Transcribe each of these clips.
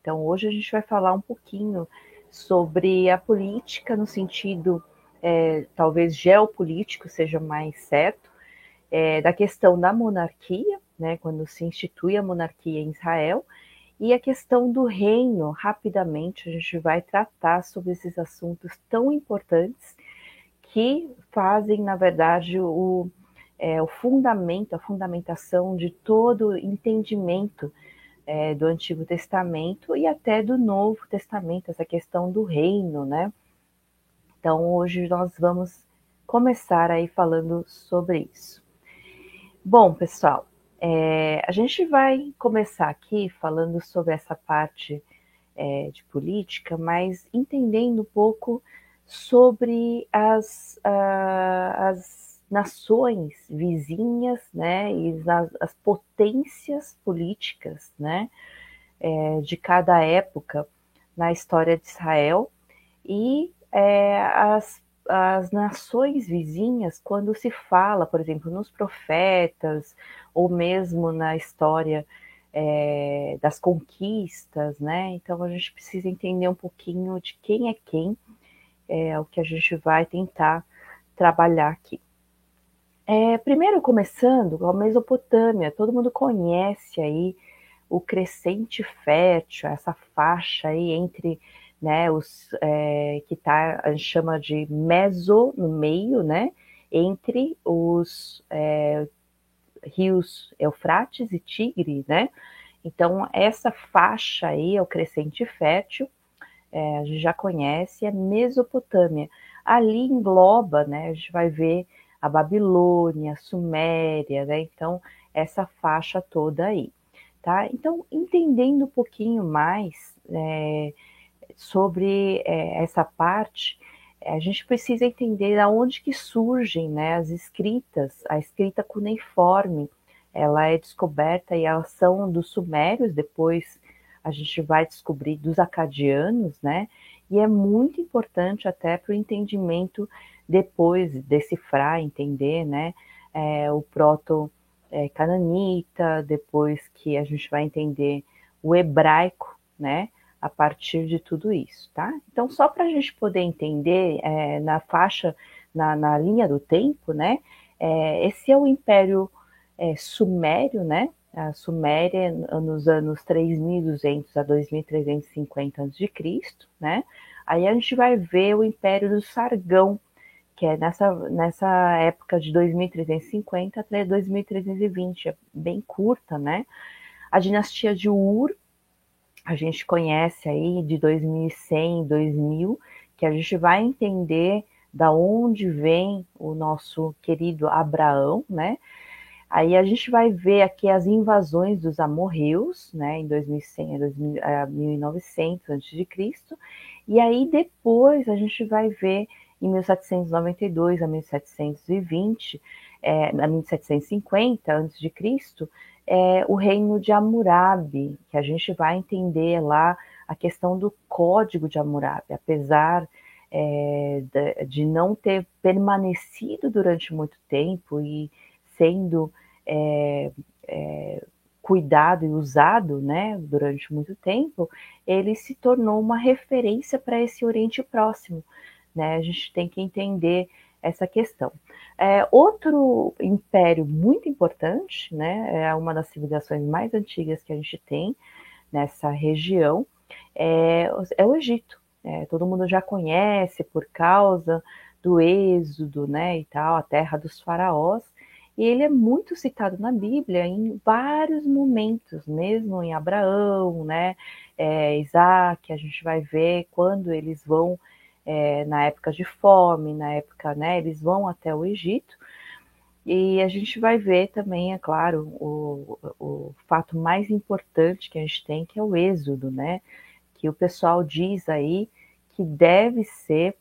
Então, hoje a gente vai falar um pouquinho sobre a política no sentido, é, talvez geopolítico seja mais certo, é, da questão da monarquia, né, quando se institui a monarquia em Israel, e a questão do reino, rapidamente, a gente vai tratar sobre esses assuntos tão importantes que fazem, na verdade, o, é, o fundamento, a fundamentação de todo entendimento é, do Antigo Testamento e até do Novo Testamento, essa questão do reino, né? Então, hoje nós vamos começar aí falando sobre isso. Bom, pessoal, é, a gente vai começar aqui falando sobre essa parte é, de política, mas entendendo um pouco sobre as, uh, as nações vizinhas, né, e as, as potências políticas, né, é, de cada época na história de Israel e é, as, as nações vizinhas, quando se fala, por exemplo, nos profetas ou mesmo na história é, das conquistas, né? Então a gente precisa entender um pouquinho de quem é quem é o que a gente vai tentar trabalhar aqui. É, primeiro, começando, a Mesopotâmia, todo mundo conhece aí o crescente fértil, essa faixa aí entre né, os é, que tá, a gente chama de meso no meio, né, entre os é, rios Eufrates e Tigre, né, então essa faixa aí é o crescente fértil, é, a gente já conhece, é Mesopotâmia. Ali engloba, né, a gente vai ver a Babilônia, a Suméria, né, então essa faixa toda aí, tá? Então, entendendo um pouquinho mais é, sobre é, essa parte, a gente precisa entender aonde que surgem né, as escritas, a escrita cuneiforme, ela é descoberta e elas são dos sumérios, depois a gente vai descobrir dos acadianos, né? E é muito importante até para o entendimento depois decifrar, entender, né? É, o proto é, depois que a gente vai entender o hebraico, né? A partir de tudo isso, tá? Então, só para a gente poder entender é, na faixa, na, na, linha do tempo, né? É, esse é o Império é, Sumério, né? a Suméria nos anos 3200 a 2350 a.C., né? Aí a gente vai ver o Império do Sargão, que é nessa, nessa época de 2350 até 2320, é bem curta, né? A dinastia de Ur, a gente conhece aí de 2100, 2000, que a gente vai entender da onde vem o nosso querido Abraão, né? Aí a gente vai ver aqui as invasões dos amorreus, né, em 2100 a 1900 a.C., e aí depois a gente vai ver em 1792 a 1720, é, a 1750 a.C., é, o reino de Hammurabi, que a gente vai entender lá a questão do código de Hammurabi, apesar é, de, não ter permanecido durante muito tempo e sendo é, é, cuidado e usado né, durante muito tempo, ele se tornou uma referência para esse Oriente Próximo. Né? A gente tem que entender essa questão. É, outro império muito importante, né, é uma das civilizações mais antigas que a gente tem nessa região, é, é o Egito. É, todo mundo já conhece por causa do êxodo, né, e tal, a terra dos faraós, e ele é muito citado na Bíblia em vários momentos, mesmo em Abraão, né? É, Isaac, a gente vai ver quando eles vão é, na época de fome, na época, né? Eles vão até o Egito. E a gente vai ver também, é claro, o, o fato mais importante que a gente tem, que é o êxodo, né? Que o pessoal diz aí que deve ser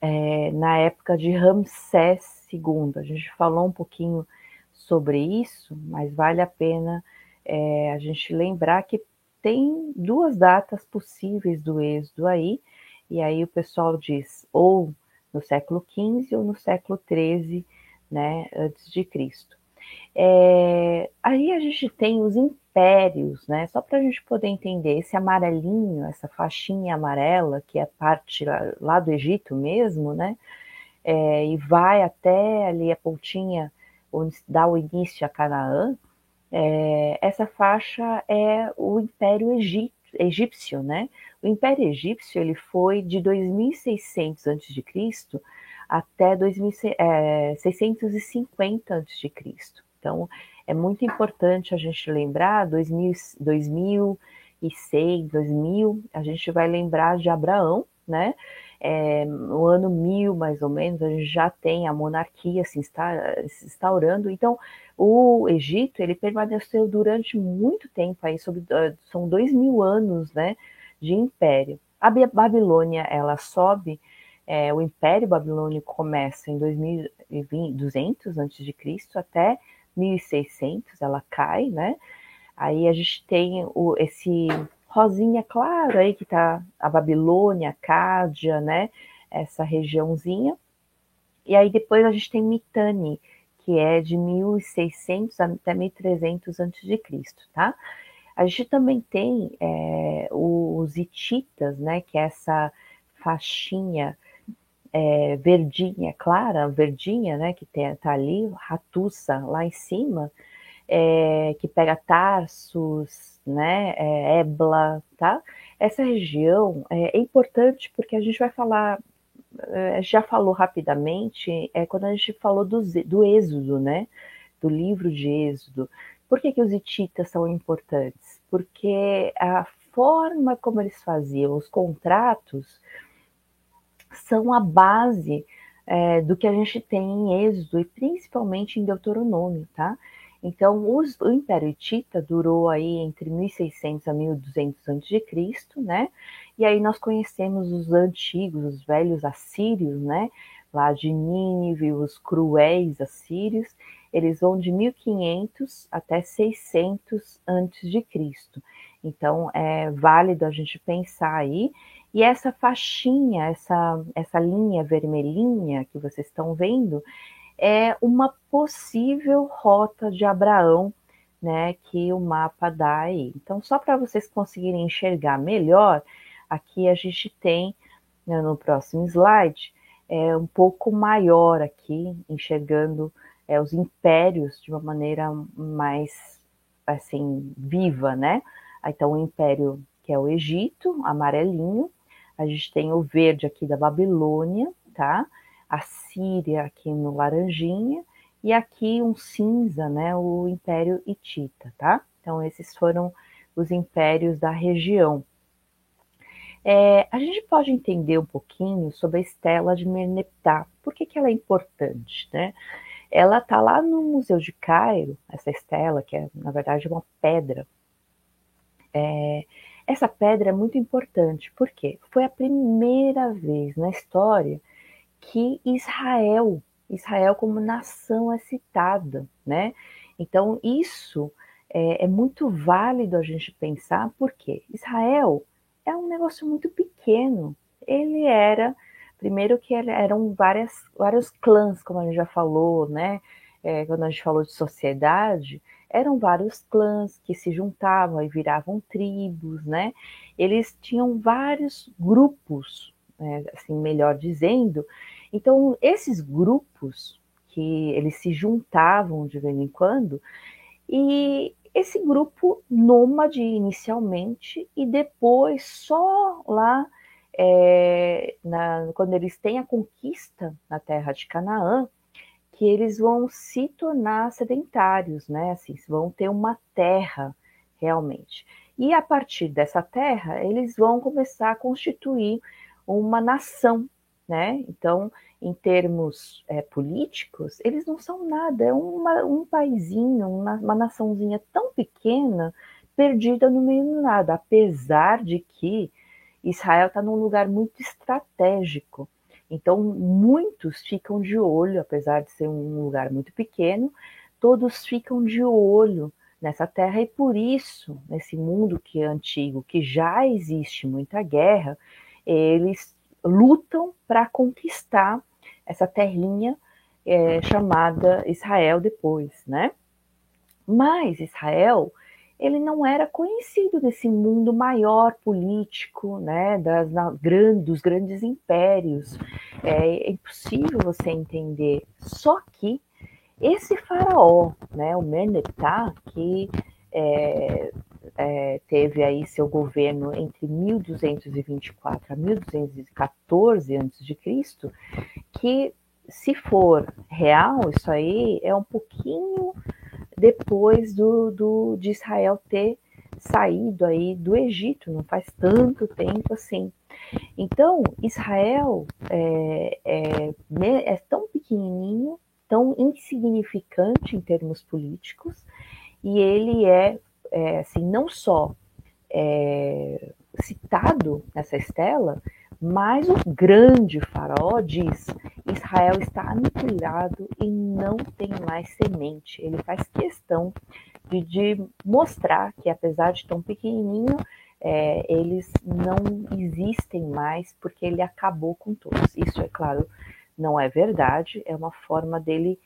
é, na época de Ramsés segundo. A gente falou um pouquinho sobre isso, mas vale a pena é, a gente lembrar que tem duas datas possíveis do êxodo aí, e aí o pessoal diz ou no século XV ou no século XIII, né, antes de Cristo. É, aí a gente tem os impérios, né? Só para a gente poder entender esse amarelinho, essa faixinha amarela, que é parte lá, lá do Egito mesmo, né? É, e vai até ali a pontinha onde dá o início a Canaã. É, essa faixa é o Império Egito, Egípcio, né? O Império Egípcio ele foi de 2600 a.C. até 2650 a.C. Então, é muito importante a gente lembrar, 2000, 2006, 2000, a gente vai lembrar de Abraão, né? É, no ano 1000, mais ou menos, a gente já tem a monarquia se, instaurando. Então, o Egito, ele permaneceu durante muito tempo, aí, sobre, ah, são dois mil anos, né, de império. A Babilônia, ela sobe, é, o Império Babilônico começa em 2200 a.C. até 1600 ela cai, né? Aí a gente tem o, esse rosinha claro aí que tá a Babilônia, Cádia, né? Essa regiãozinha. E aí depois a gente tem Mitanni, que é de 1600 até 1300 a.C., tá? A gente também tem é, os hititas, né? Que é essa faixinha é, verdinha, clara, verdinha, né, que tem, tá ali, Ratussa lá em cima, é, que pega Tarsus, né, é, Ebla, tá? Essa região é, é importante porque a gente vai falar, é, já falou rapidamente, é quando a gente falou do, do Êxodo, né, do livro de Êxodo. Por que, que os hititas são importantes? Porque a forma como eles faziam os contratos são a base é, do que a gente tem em Êxodo e principalmente em Deuteronômio, tá? Então, os, o Império Hitita durou aí entre 1600 a 1200 a.C., né? E aí nós conhecemos os antigos, os velhos assírios, né? Lá de Nínive, os cruéis assírios, eles vão de 1500 até 600 a.C. Então, é válido a gente pensar aí e essa faixinha, essa, essa linha vermelhinha que vocês estão vendo, é uma possível rota de Abraão, né, que o mapa dá aí. Então, só para vocês conseguirem enxergar melhor, aqui a gente tem, né, no próximo slide, é um pouco maior aqui, enxergando é, os impérios de uma maneira mais, assim, viva, né? Então, o império que é o Egito, amarelinho, a gente tem o verde aqui da Babilônia, tá? A Síria aqui no laranjinha e aqui um cinza, né? O Império Hitita, tá? Então esses foram os impérios da região. É, a gente pode entender um pouquinho sobre a estela de Merneptah. Por que, que ela é importante, né? Ela está lá no Museu de Cairo, essa estela, que é, na verdade, uma pedra. É, essa pedra é muito importante, porque foi a primeira vez na história que Israel, Israel como nação é citada, né? Então isso é, é muito válido a gente pensar, porque Israel é um negócio muito pequeno. Ele era, primeiro que eram várias, vários clãs, como a gente já falou, né? É, quando a gente falou de sociedade, eram vários clãs que se juntavam e viravam tribos, né? Eles tinham vários grupos, né, assim, melhor dizendo. Então, esses grupos que eles se juntavam de vez em quando, e esse grupo nômade inicialmente, e depois só lá, é, na, quando eles têm a conquista na terra de Canaã, que eles vão se tornar sedentários, né? Assim, vão ter uma terra realmente. E a partir dessa terra, eles vão começar a constituir uma nação, né? Então, em termos é, políticos, eles não são nada, é uma, um paizinho, uma, uma naçãozinha tão pequena, perdida no meio do nada, apesar de que Israel está num lugar muito estratégico. Então, muitos ficam de olho, apesar de ser um lugar muito pequeno, todos ficam de olho nessa terra e por isso, nesse mundo que é antigo, que já existe muita guerra, eles lutam para conquistar essa terrinha é, chamada Israel depois, né? Mas Israel, ele não era conhecido nesse mundo maior político, né, das, na, dos grandes impérios. É, é impossível você entender. Só que esse faraó, né, o Meneptah, que é, é, teve aí seu governo entre 1224 a 1214 a.C., que se for real, isso aí é um pouquinho depois do, do, de Israel ter saído aí do Egito, não faz tanto tempo assim. Então, Israel é, é, é tão pequenininho, tão insignificante em termos políticos, e ele é, é assim, não só é, citado nessa estela, mas o grande faraó diz: Israel está aniquilado e não tem mais semente. Ele faz questão de, de mostrar que, apesar de tão pequenininho, é, eles não existem mais porque ele acabou com todos. Isso, é claro, não é verdade, é uma forma dele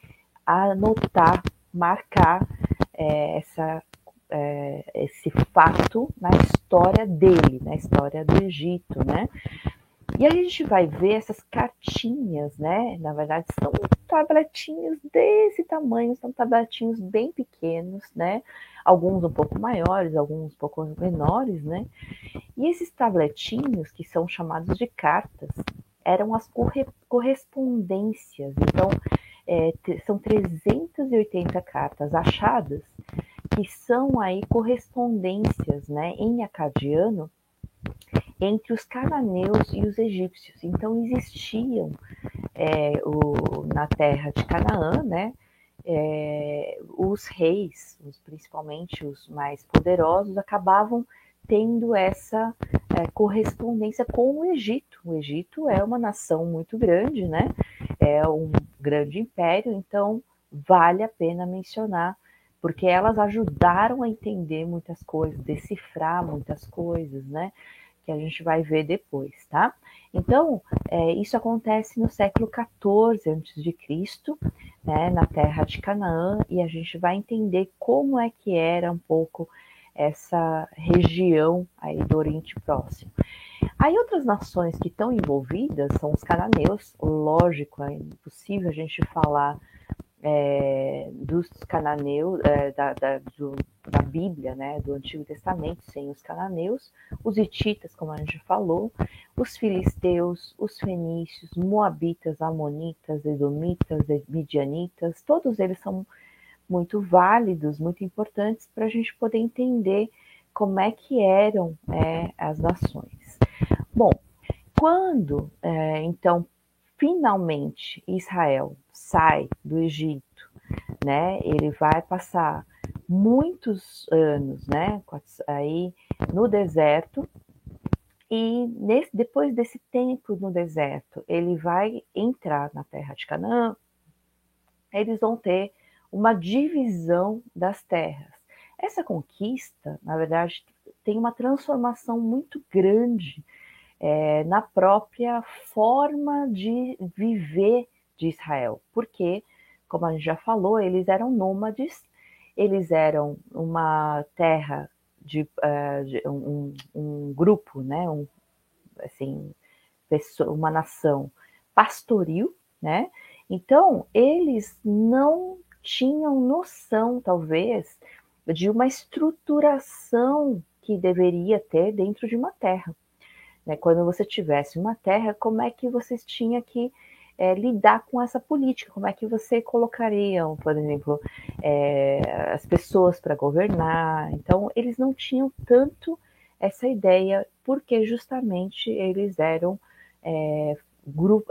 anotar, marcar é, essa, é, esse fato na história dele, na história do Egito, né? E aí a gente vai ver essas cartinhas, né? Na verdade, são tabletinhos desse tamanho, são tabletinhos bem pequenos, né? Alguns um pouco maiores, alguns um pouco menores, né? E esses tabletinhos, que são chamados de cartas, eram as corre correspondências. Então, é, são 380 cartas achadas, que são aí correspondências, né? Em acadiano, entre os cananeus e os egípcios. Então existiam é, o, na terra de Canaã, né, é, os reis, os, principalmente os mais poderosos, acabavam tendo essa é, correspondência com o Egito. O Egito é uma nação muito grande, né? É um grande império, então vale a pena mencionar, porque elas ajudaram a entender muitas coisas, decifrar muitas coisas, né? que a gente vai ver depois, tá? Então, é, isso acontece no século XIV a.C., né, na terra de Canaã, e a gente vai entender como é que era um pouco essa região aí do Oriente Próximo. Aí outras nações que estão envolvidas são os cananeus, lógico, é impossível a gente falar é, dos cananeus, é, da, da, do, da Bíblia, né, do Antigo Testamento, sem os cananeus, os hititas, como a gente falou, os filisteus, os fenícios, moabitas, amonitas, edomitas, midianitas, todos eles são muito válidos, muito importantes para a gente poder entender como é que eram é, as nações. Bom, quando é, então finalmente Israel sai do Egito, né? Ele vai passar muitos anos, né? Aí no deserto e nesse, depois desse tempo no deserto, ele vai entrar na terra de Canaã. Eles vão ter uma divisão das terras. Essa conquista, na verdade, tem uma transformação muito grande é, na própria forma de viver de Israel, porque, como a gente já falou, eles eram nômades, eles eram uma terra de, uh, de um, um, grupo, né, um, assim, uma nação pastoril, né? Então eles não tinham noção, talvez, de uma estruturação que deveria ter dentro de uma terra. Né? Quando você tivesse uma terra, como é que vocês tinham que é, lidar com essa política? Como é que você colocaria, por exemplo, é, as pessoas para governar? Então, eles não tinham tanto essa ideia, porque justamente eles eram é,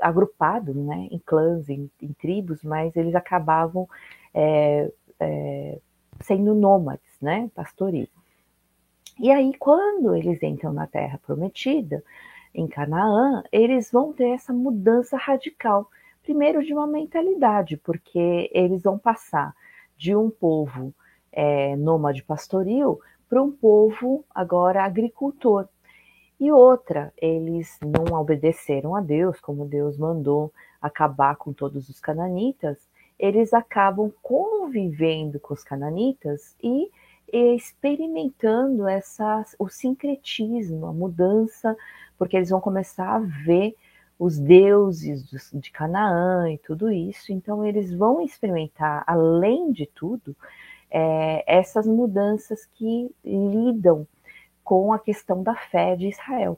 agrupados né, em clãs, em, em, tribos, mas eles acabavam é, é, sendo nômades, né, pastoril. E aí, quando eles entram na Terra Prometida, em Canaã, eles vão ter essa mudança radical. Primeiro, de uma mentalidade, porque eles vão passar de um povo é, nômade pastoril para um povo agora agricultor. E outra, eles não obedeceram a Deus como Deus mandou acabar com todos os cananitas, eles acabam convivendo com os cananitas e experimentando essa, o sincretismo, a mudança, porque eles vão começar a ver os deuses de Canaã e tudo isso. Então, eles vão experimentar, além de tudo, é, essas mudanças que lidam com a questão da fé de Israel.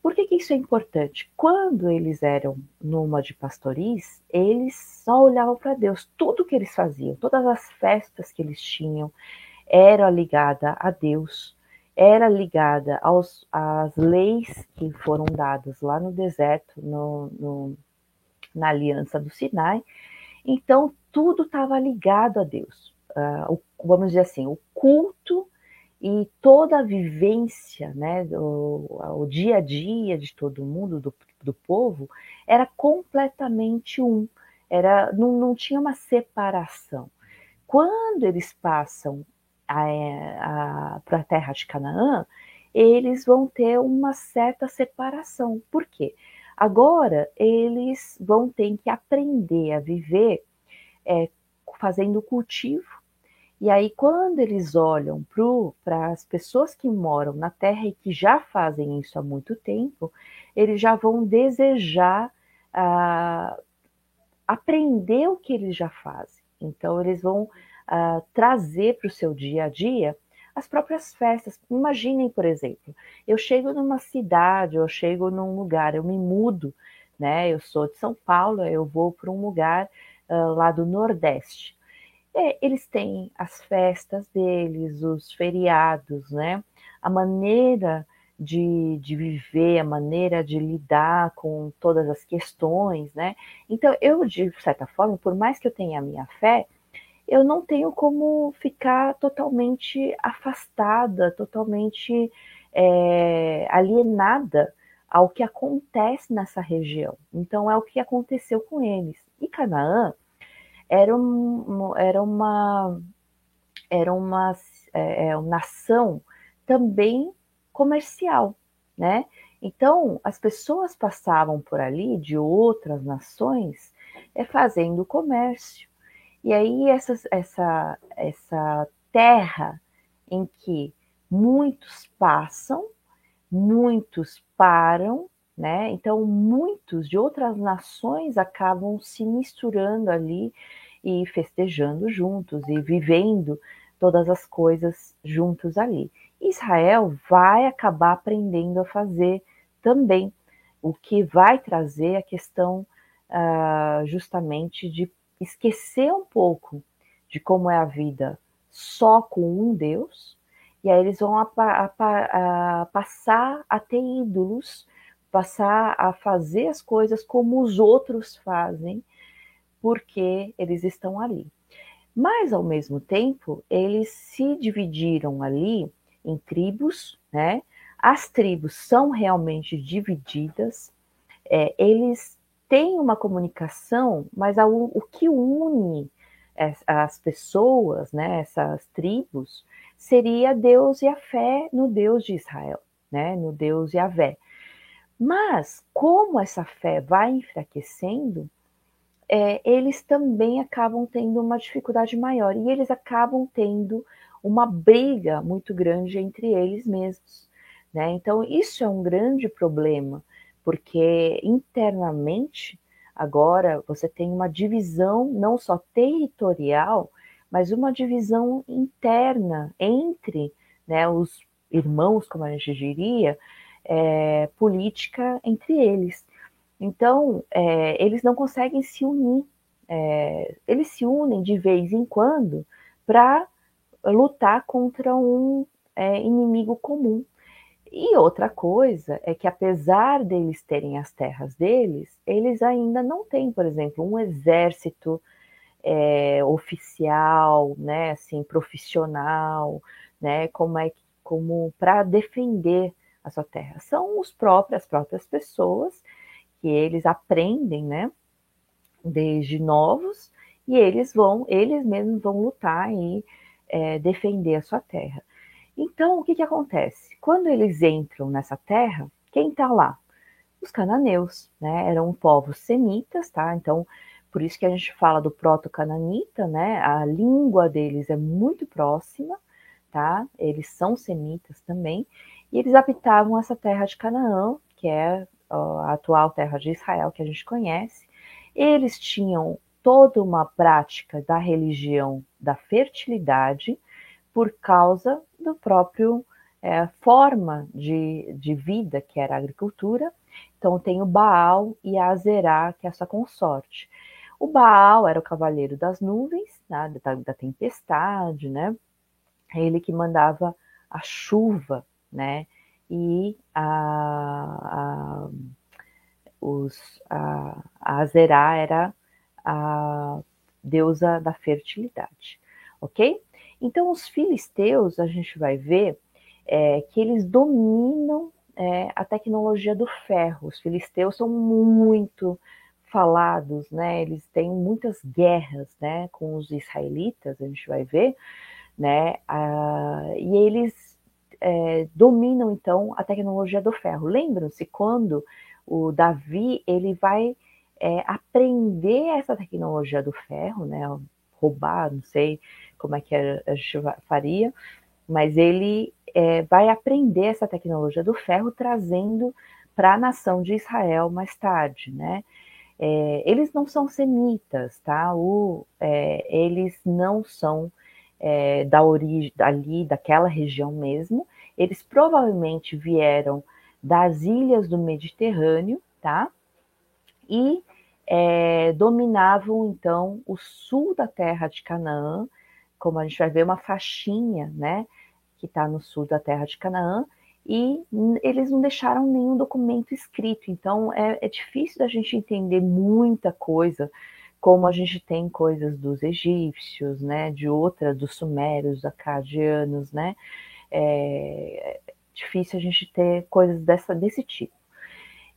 Por que, que isso é importante? Quando eles eram nômade pastoris, eles só olhavam para Deus. Tudo que eles faziam, todas as festas que eles tinham, era ligada a Deus, era ligada aos, às leis que foram dadas lá no deserto, no, no, na aliança do Sinai. Então, tudo estava ligado a Deus. Uh, o, vamos dizer assim, o culto e toda a vivência, né, o, o dia a dia de todo mundo, do, do povo, era completamente um, era, não, não tinha uma separação. Quando eles passam para a terra de Canaã, eles vão ter uma certa separação. Por quê? Agora eles vão ter que aprender a viver é, fazendo cultivo e aí, quando eles olham para as pessoas que moram na Terra e que já fazem isso há muito tempo, eles já vão desejar ah, aprender o que eles já fazem. Então, eles vão ah, trazer para o seu dia a dia as próprias festas. Imaginem, por exemplo, eu chego numa cidade, eu chego num lugar, eu me mudo, né? Eu sou de São Paulo, eu vou para um lugar uh, lá do Nordeste. É, eles têm as festas deles, os feriados, né? A maneira de, de viver, a maneira de lidar com todas as questões, né? Então, eu, de certa forma, por mais que eu tenha a minha fé, eu não tenho como ficar totalmente afastada, totalmente é, alienada ao que acontece nessa região. Então, é o que aconteceu com eles. E Canaã era, um, era uma era uma, é, é, uma nação também comercial, né? Então as pessoas passavam por ali de outras nações é, fazendo comércio. E aí essa, essa, essa terra em que muitos passam, muitos param, né? Então, muitos de outras nações acabam se misturando ali e festejando juntos e vivendo todas as coisas juntos ali. Israel vai acabar aprendendo a fazer também, o que vai trazer a questão uh, justamente de esquecer um pouco de como é a vida só com um Deus, e aí eles vão a, a, a, passar a ter ídolos passar a fazer as coisas como os outros fazem, porque eles estão ali. Mas, ao mesmo tempo, eles se dividiram ali em tribos, né? As tribos são realmente divididas, é, eles têm uma comunicação, mas a, o que une as pessoas, né, essas tribos, seria Deus e a fé no Deus de Israel, né, no Deus Yahvé. Mas, como essa fé vai enfraquecendo, é, eles também acabam tendo uma dificuldade maior e eles acabam tendo uma briga muito grande entre eles mesmos. Né? Então, isso é um grande problema, porque internamente, agora, você tem uma divisão não só territorial, mas uma divisão interna entre né, os irmãos, como a gente diria, é, política entre eles. Então, é, eles não conseguem se unir. É, eles se unem de vez em quando para lutar contra um é, inimigo comum. E outra coisa é que, apesar deles terem as terras deles, eles ainda não têm, por exemplo, um exército é, oficial, né, assim, profissional, né, como é como para defender a sua terra. São os próprios, as próprias pessoas que eles aprendem, né, desde novos, e eles vão, eles mesmos vão lutar e é, defender a sua terra. Então, o que, que acontece? Quando eles entram nessa terra, quem está lá? os cananeus, né? Eram povos semitas, tá? Então, por isso que a gente fala do proto-cananita, né? A língua deles é muito próxima, tá? Eles são semitas também, e eles habitavam essa terra de Canaã, que é a atual terra de Israel que a gente conhece. Eles tinham toda uma prática da religião da fertilidade por causa do próprio é, forma de, de vida que era a agricultura. Então tem o Baal e a Azerá, que é essa consorte. O Baal era o cavaleiro das nuvens, né, da, da tempestade, né? Ele que mandava a chuva, né? E a, a, os, a, a Azerá era a deusa da fertilidade, ok? Então, os filisteus, a gente vai ver é, que eles dominam é, a tecnologia do ferro. Os filisteus são muito falados, né? Eles têm muitas guerras, né, com os israelitas, a gente vai ver, né? Ah, e eles é, dominam então a tecnologia do ferro. Lembram-se quando o Davi ele vai é, aprender essa tecnologia do ferro, né? Roubar, não sei como é que a gente faria, mas ele é, vai aprender essa tecnologia do ferro trazendo para a nação de Israel mais tarde, né? É, eles não são semitas, tá? O, é, eles não são é, da origem ali daquela região mesmo. Eles provavelmente vieram das ilhas do Mediterrâneo, tá? E é, dominavam então o sul da terra de Canaã, como a gente vai ver uma faixinha, né? Que está no sul da terra de Canaã, e eles não deixaram nenhum documento escrito, então é, é difícil da gente entender muita coisa, como a gente tem coisas dos egípcios, né, de outras, dos sumérios, acadianos, né, é, é difícil a gente ter coisas dessa, desse tipo.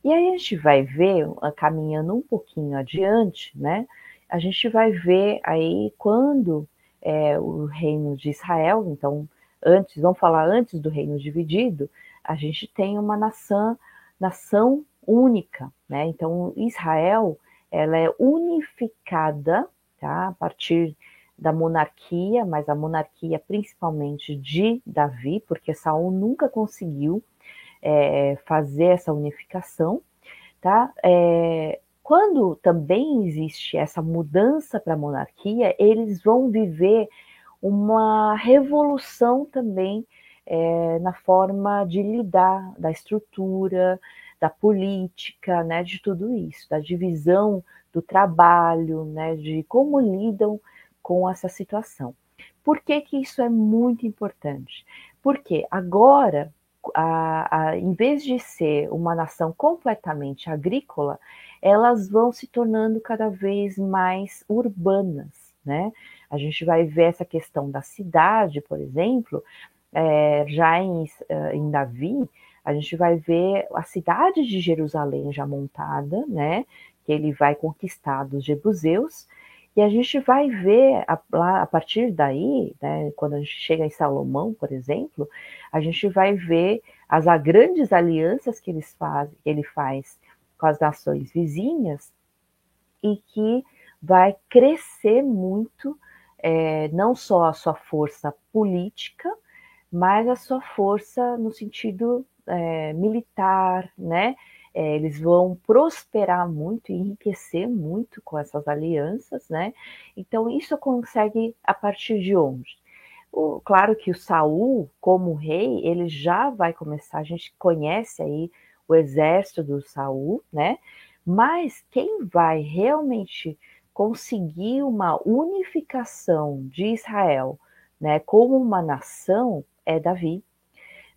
E aí a gente vai ver, caminhando um pouquinho adiante, né, a gente vai ver aí quando é, o reino de Israel, então antes, vamos falar antes do reino dividido, a gente tem uma nação, nação única, né? Então Israel, ela é unificada, tá? A partir da monarquia, mas a monarquia principalmente de Davi, porque Saul nunca conseguiu é, fazer essa unificação, tá? É, quando também existe essa mudança para a monarquia, eles vão viver uma revolução também é, na forma de lidar da estrutura, da política, né, de tudo isso, da divisão do trabalho, né, de como lidam com essa situação. Por que, que isso é muito importante? Porque agora, a, a, em vez de ser uma nação completamente agrícola, elas vão se tornando cada vez mais urbanas, né? A gente vai ver essa questão da cidade, por exemplo, é, já em, eh, em Davi, a gente vai ver a cidade de Jerusalém já montada, né? Que ele vai conquistar dos jebuseus, e a gente vai ver a, lá, a partir daí, né, quando a gente chega em Salomão, por exemplo, a gente vai ver as grandes alianças que, eles faz, que ele faz com as nações vizinhas e que vai crescer muito é, não só a sua força política, mas a sua força no sentido é, militar, né? É, eles vão prosperar muito e enriquecer muito com essas alianças, né? Então isso consegue a partir de onde? O, claro que o Saul, como rei, ele já vai começar. A gente conhece aí o exército do Saul, né? Mas quem vai realmente conseguir uma unificação de Israel, né, como uma nação, é Davi,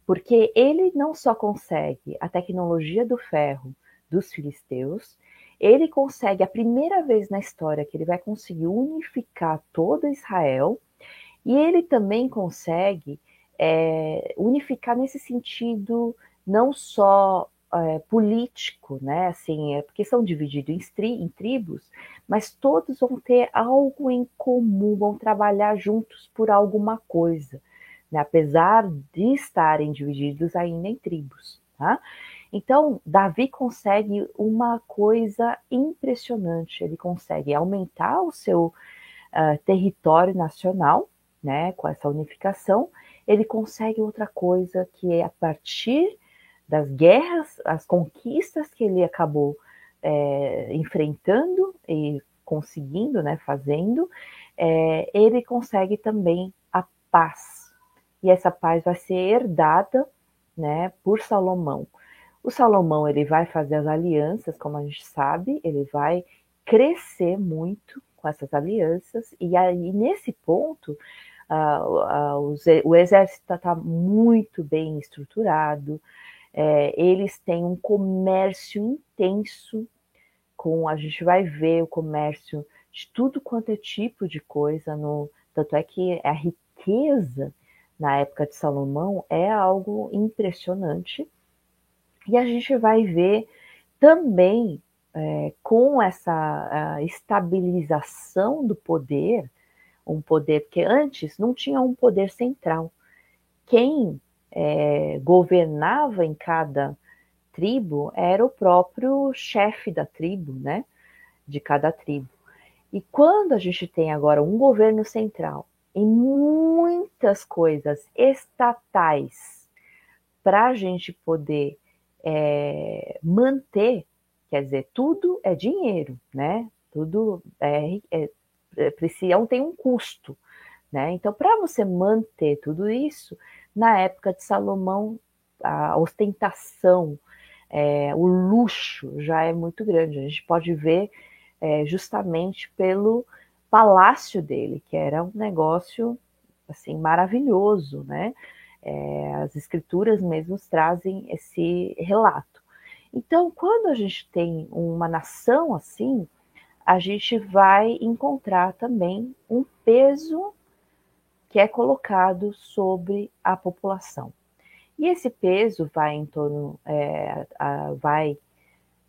porque ele não só consegue a tecnologia do ferro dos filisteus, ele consegue a primeira vez na história que ele vai conseguir unificar todo Israel, e ele também consegue é, unificar nesse sentido não só é, político, né? Assim, é porque são divididos em, tri, em tribos, mas todos vão ter algo em comum, vão trabalhar juntos por alguma coisa, né? apesar de estarem divididos ainda em tribos. Tá? Então, Davi consegue uma coisa impressionante, ele consegue aumentar o seu uh, território nacional, né, com essa unificação, ele consegue outra coisa que é a partir das guerras, as conquistas que ele acabou é, enfrentando e conseguindo, né, fazendo, é, ele consegue também a paz. E essa paz vai ser herdada, né, por Salomão. O Salomão ele vai fazer as alianças, como a gente sabe, ele vai crescer muito com essas alianças e aí nesse ponto uh, uh, o exército está muito bem estruturado, é, eles têm um comércio intenso com, a gente vai ver o comércio de tudo quanto é tipo de coisa, no, tanto é que a riqueza na época de Salomão é algo impressionante. E a gente vai ver também é, com essa estabilização do poder, um poder que antes não tinha um poder central. Quem é, governava em cada tribo era o próprio chefe da tribo, né? De cada tribo. E quando a gente tem agora um governo central em muitas coisas estatais para a gente poder é, manter, quer dizer, tudo é dinheiro, né? Tudo é, é, é precisa, tem um custo, né? Então, para você manter tudo isso, na época de Salomão, a ostentação, é, o luxo já é muito grande. A gente pode ver é, justamente pelo palácio dele, que era um negócio assim maravilhoso, né? É, as escrituras mesmo trazem esse relato. Então, quando a gente tem uma nação assim, a gente vai encontrar também um peso que é colocado sobre a população. E esse peso vai em torno, é, a, vai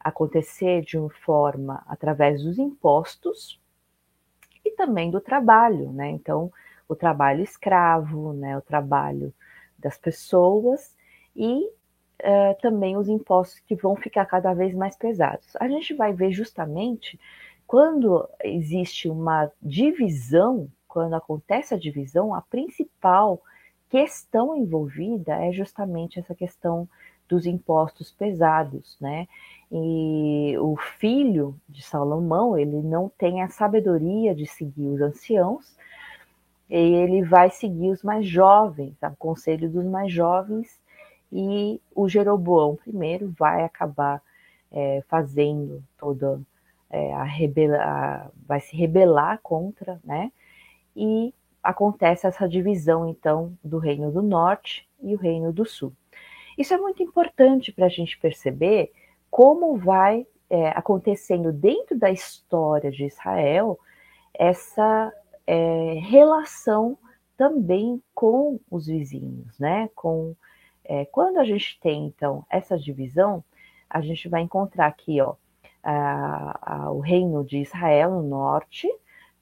acontecer de uma forma através dos impostos e também do trabalho, né? Então, o trabalho escravo, né? O trabalho das pessoas e é, também os impostos que vão ficar cada vez mais pesados. A gente vai ver justamente quando existe uma divisão quando acontece a divisão, a principal questão envolvida é justamente essa questão dos impostos pesados, né? E o filho de Salomão, ele não tem a sabedoria de seguir os anciãos, e ele vai seguir os mais jovens, o conselho dos mais jovens, e o Jeroboão primeiro vai acabar é, fazendo toda é, a, rebela, vai se rebelar contra, né? e acontece essa divisão, então, do Reino do Norte e o Reino do Sul. Isso é muito importante para a gente perceber como vai é, acontecendo dentro da história de Israel essa é, relação também com os vizinhos, né? Com é, quando a gente tem então essa divisão, a gente vai encontrar aqui, ó, a, a, o reino de Israel no norte,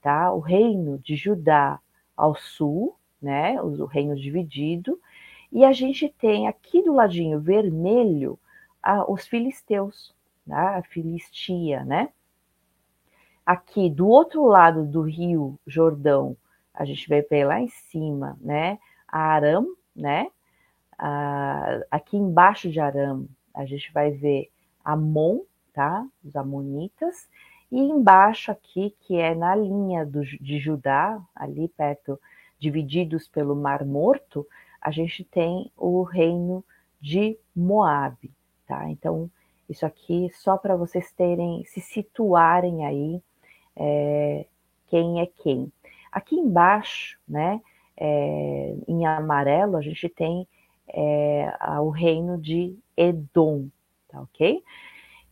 tá? O reino de Judá ao sul, né? O reino dividido. E a gente tem aqui do ladinho vermelho a, os filisteus, tá? a Filistia, né? Aqui do outro lado do rio Jordão, a gente vai ver lá em cima, né? A Aram, né? aqui embaixo de Aram, a gente vai ver Amon, tá? Os amonitas. E embaixo aqui, que é na linha do, de Judá, ali perto, divididos pelo Mar Morto, a gente tem o reino de Moabe, tá? Então, isso aqui só para vocês terem, se situarem aí é, quem é quem. Aqui embaixo, né, é, em amarelo, a gente tem é, o reino de Edom, tá ok?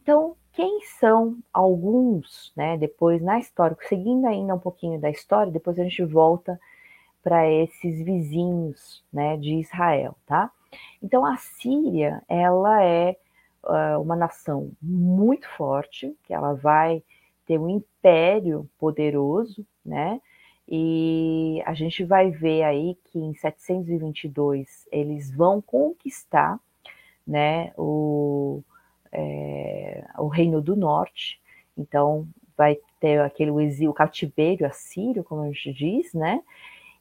Então, quem são alguns, né? Depois na história, seguindo ainda um pouquinho da história, depois a gente volta para esses vizinhos, né, de Israel, tá? Então a Síria, ela é uh, uma nação muito forte, que ela vai ter um império poderoso, né? E a gente vai ver aí que em 722 eles vão conquistar né, o, é, o Reino do Norte. Então, vai ter aquele exílio, cativeiro assírio, como a gente diz, né?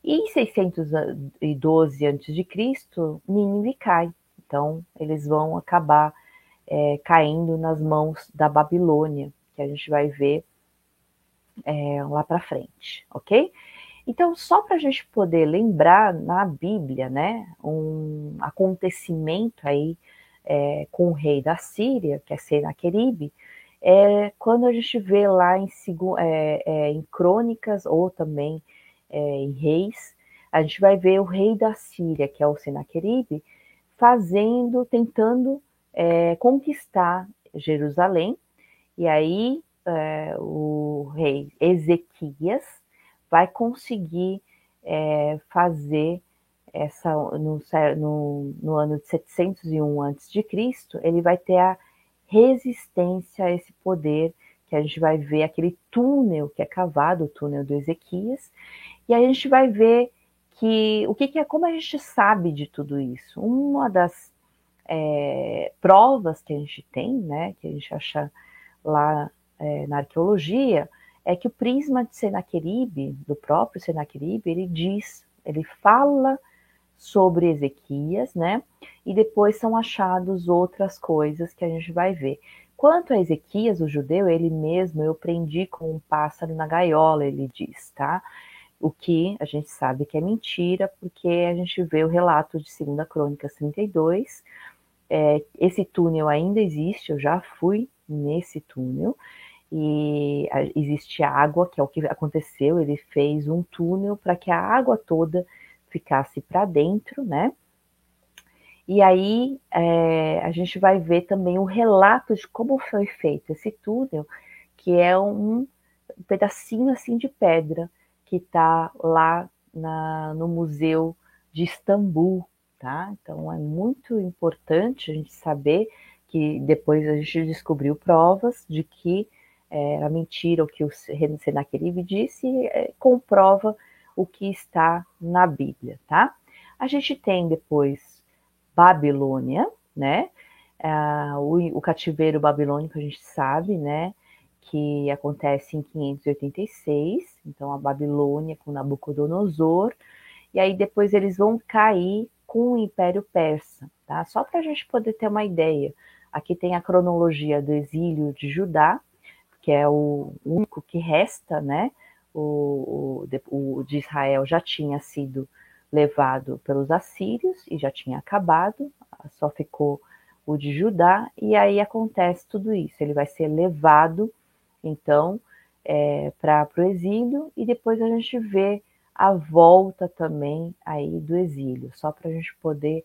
E em 612 a.C., Nínive cai. Então, eles vão acabar é, caindo nas mãos da Babilônia, que a gente vai ver é, lá para frente, ok? Então, só para a gente poder lembrar na Bíblia, né, um acontecimento aí é, com o rei da Síria, que é Senaqueribe, é quando a gente vê lá em, é, é, em Crônicas ou também é, em Reis, a gente vai ver o rei da Síria, que é o Senaqueribe, fazendo, tentando é, conquistar Jerusalém, e aí é, o rei Ezequias vai conseguir é, fazer essa no, no, no, ano de 701 a.C., ele vai ter a resistência a esse poder que a gente vai ver aquele túnel que é cavado, o túnel do Ezequias, e aí a gente vai ver que o que, que é, como a gente sabe de tudo isso. Uma das é, provas que a gente tem, né, que a gente acha lá é, na arqueologia, é que o prisma de Senaqueribe, do próprio Senaqueribe, ele diz, ele fala sobre Ezequias, né? E depois são achados outras coisas que a gente vai ver. Quanto a Ezequias, o judeu, ele mesmo eu prendi com um pássaro na gaiola, ele diz, tá? O que a gente sabe que é mentira, porque a gente vê o relato de 2 Crônicas 32. É, esse túnel ainda existe, eu já fui nesse túnel, e existe água, que é o que aconteceu, ele fez um túnel para que a água toda ficasse para dentro, né? E aí é, a gente vai ver também o relato de como foi feito esse túnel, que é um pedacinho assim de pedra que está lá na, no museu de Istambul, tá? Então é muito importante a gente saber que depois a gente descobriu provas de que é, era mentira o que o Senaqueribe disse, é, comprova o que está na Bíblia, tá? A gente tem depois Babilônia, né? Ah, o, o, cativeiro babilônico a gente sabe, né? Que acontece em 586, então a Babilônia com Nabucodonosor, e aí depois eles vão cair com o Império Persa, tá? Só para a gente poder ter uma ideia. Aqui tem a cronologia do exílio de Judá, que é o único que resta, né? o, o, o de Israel já tinha sido levado pelos assírios e já tinha acabado, só ficou o de Judá, e aí acontece tudo isso. Ele vai ser levado, então, é, para o exílio, e depois a gente vê a volta também aí do exílio, só para a gente poder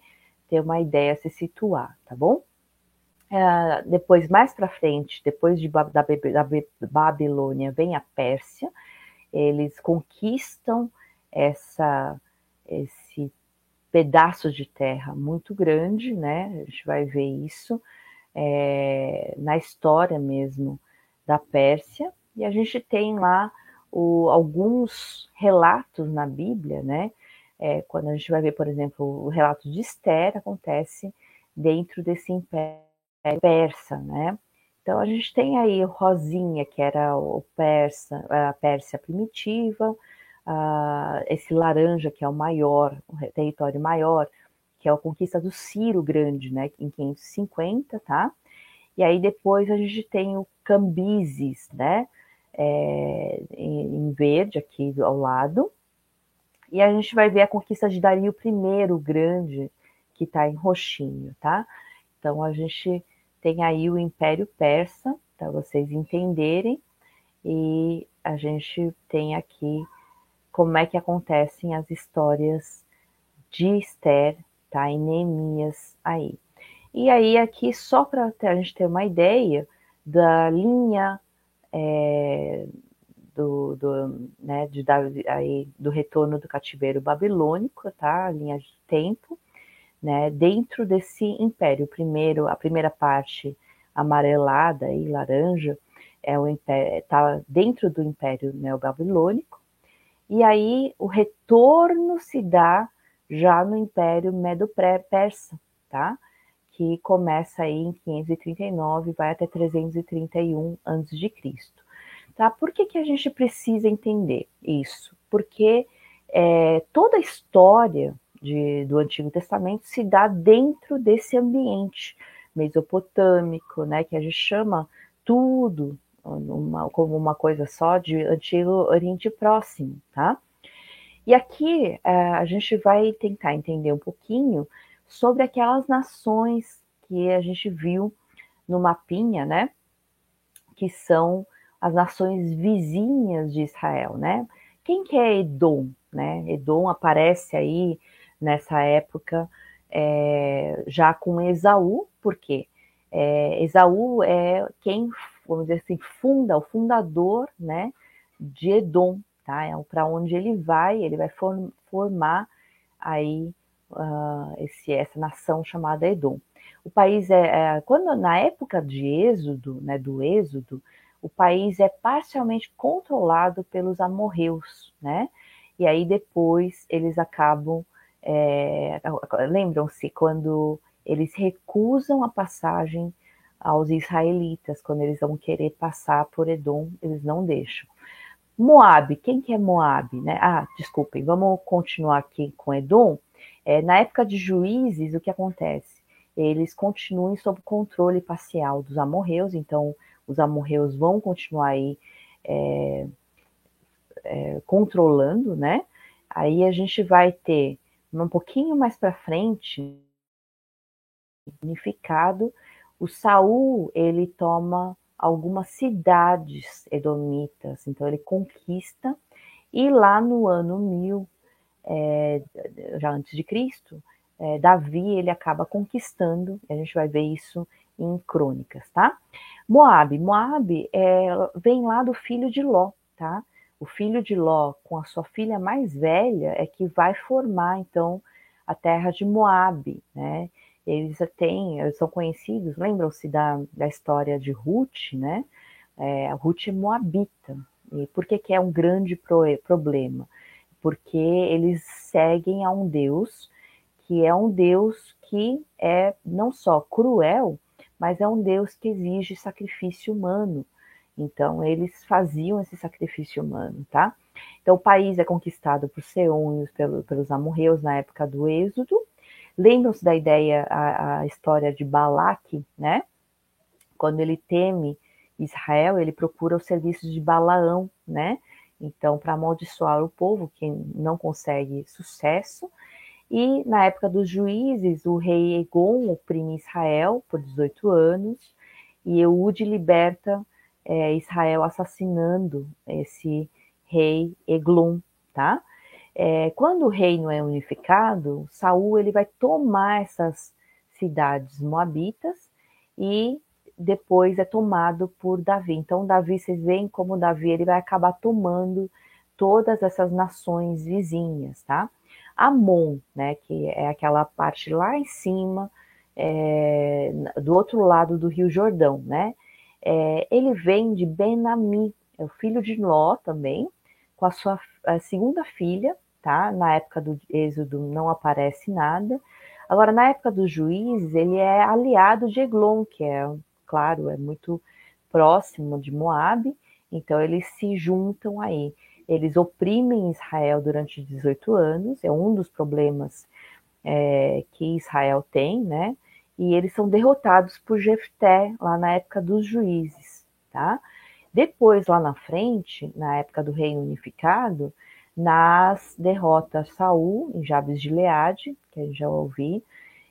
ter uma ideia, se situar, tá bom? É, depois, mais para frente, depois de, da, da Babilônia, vem a Pérsia, eles conquistam essa, esse pedaço de terra muito grande, né? A gente vai ver isso é, na história mesmo da Pérsia, e a gente tem lá o, alguns relatos na Bíblia, né? É, quando a gente vai ver, por exemplo, o relato de Esther acontece dentro desse império persa, né? Então a gente tem aí Rosinha, que era o persa, a Pérsia primitiva, uh, esse laranja, que é o maior, o território maior, que é a conquista do Ciro Grande, né, em 550, tá? E aí depois a gente tem o Cambises, né, é, em verde aqui ao lado, e a gente vai ver a conquista de Dario I Grande, que está em roxinho, tá? Então a gente tem aí o Império Persa, para vocês entenderem, e a gente tem aqui como é que acontecem as histórias de Esther, tá? Em Neemias aí. E aí, aqui, só para a gente ter uma ideia da linha é, do, do, né, de, aí, do retorno do cativeiro babilônico, tá? A linha de tempo né, dentro desse império. Primeiro, a primeira parte amarelada e laranja é o está dentro do império neobabilônico, e aí o retorno se dá já no império medo-persa, tá? Que começa aí em 539 e vai até 331 a.C. Tá? Por que, que a gente precisa entender isso? Porque é, toda a história de, do Antigo Testamento se dá dentro desse ambiente mesopotâmico, né, que a gente chama tudo uma, como uma coisa só de Antigo Oriente Próximo, tá? E aqui é, a gente vai tentar entender um pouquinho sobre aquelas nações que a gente viu no mapinha, né? Que são as nações vizinhas de Israel, né? Quem que é Edom, né? Edom aparece aí nessa época é, já com Esaú, por quê? É, Esaú é quem, vamos dizer assim, funda, o fundador, né, de Edom, tá? É para onde ele vai, ele vai formar aí uh, esse, essa nação chamada Edom. O país é, é, quando na época de Êxodo, né, do Êxodo, o país é parcialmente controlado pelos amorreus, né? E aí depois eles acabam, é, lembram-se quando eles recusam a passagem aos israelitas, quando eles vão querer passar por Edom, eles não deixam. Moab, quem que é Moab? Né? Ah, desculpem, vamos continuar aqui com Edom. É, na época de juízes, o que acontece? Eles continuam sob controle parcial dos amorreus, então os amorreus vão continuar aí é, é, controlando, né? Aí a gente vai ter um pouquinho mais para frente unificado, o Saul ele toma algumas cidades edomitas, então ele conquista, e lá no ano 1000, é, já antes de Cristo, é, Davi ele acaba conquistando, a gente vai ver isso em crônicas, tá? Moab, Moab é, vem lá do filho de Ló, tá? O filho de Ló com a sua filha mais velha é que vai formar então a terra de Moab, né? eles têm, eles são conhecidos, lembram-se da, da história de Ruth, né? É, Ruth é moabita. E por que, que é um grande pro, problema? Porque eles seguem a um Deus que é um Deus que é não só cruel, mas é um Deus que exige sacrifício humano. Então, eles faziam esse sacrifício humano, tá? Então, o país é conquistado por Seônios, pelo, pelos amorreus na época do Êxodo, Lembram-se da ideia, a, a história de Balaque, né? Quando ele teme Israel, ele procura os serviços de Balaão, né? Então, para amaldiçoar o povo que não consegue sucesso. E na época dos juízes, o rei Egon oprime Israel por 18 anos e Eude liberta é, Israel assassinando esse rei Eglon, tá? É, quando o reino é unificado, Saul ele vai tomar essas cidades moabitas e depois é tomado por Davi. Então Davi, vocês veem como Davi ele vai acabar tomando todas essas nações vizinhas, tá? Amon, né, que é aquela parte lá em cima, é, do outro lado do Rio Jordão, né? É, ele vem de Benami, é o filho de Ló também, com a sua a segunda filha, tá? Na época do Êxodo não aparece nada. Agora, na época dos juízes, ele é aliado de Eglon, que é, claro, é muito próximo de Moab, então eles se juntam aí. Eles oprimem Israel durante 18 anos, é um dos problemas é, que Israel tem, né? E eles são derrotados por Jefté lá na época dos juízes, tá? Depois, lá na frente, na época do reino unificado, nas derrotas Saul em Jabes de Leade, que eu já ouvi,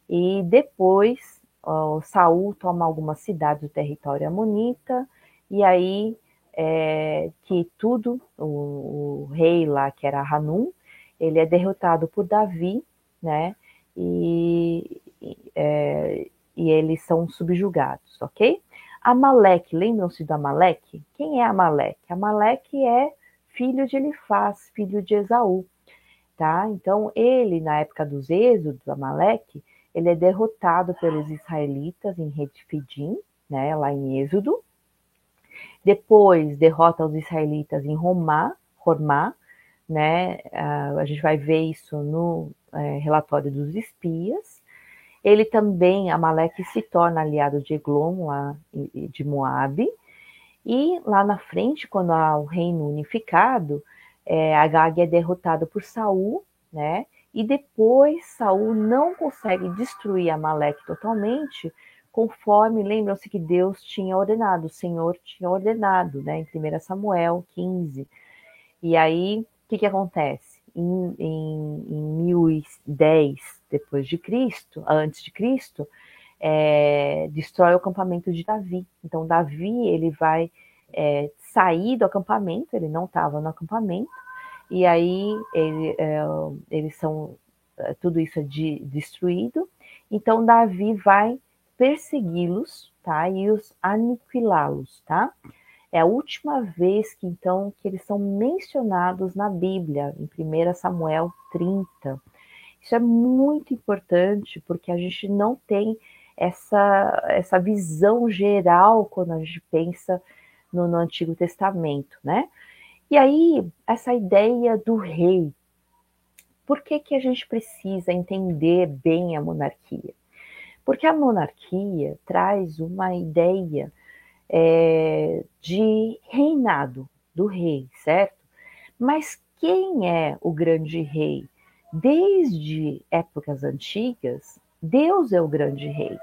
e depois uh, Saul toma algumas cidades do território amonita, e aí é, que tudo, o, o, rei lá, que era Hanum, ele é derrotado por Davi, né, e, é, e eles são subjugados, ok? Amaleque, lembram-se do Amaleque? Quem é Amaleque? Amaleque é filho de Elifaz, filho de Esaú. Tá? Então, ele, na época dos êxodos, Amaleque, ele é derrotado pelos israelitas em Retfidim, né, lá em Êxodo. Depois, derrota os israelitas em Romá, Romá, né, a gente vai ver isso no é, relatório dos espias. Ele também, Amaleque se torna aliado de Eglon, lá de Moabe, e lá na frente, quando há o reino unificado, é, Agag é derrotado por Saul, né? E depois Saul não consegue destruir Amaleque totalmente, conforme lembram-se que Deus tinha ordenado, o Senhor tinha ordenado, né? Em 1 Samuel 15. E aí, o que, que acontece? Em, em, em 1010 depois de Cristo, antes de Cristo, é, destrói o acampamento de Davi. Então, Davi ele vai é, sair do acampamento, ele não estava no acampamento, e aí ele, é, eles são, é, tudo isso é de, destruído. Então, Davi vai persegui-los, tá? E os aniquilá-los, tá? É a última vez que então que eles são mencionados na Bíblia, em 1 Samuel 30. Isso é muito importante porque a gente não tem essa, essa visão geral quando a gente pensa no, no Antigo Testamento, né? E aí, essa ideia do rei. Por que, que a gente precisa entender bem a monarquia? Porque a monarquia traz uma ideia é, de reinado do rei, certo? Mas quem é o grande rei? Desde épocas antigas, Deus é o grande rei.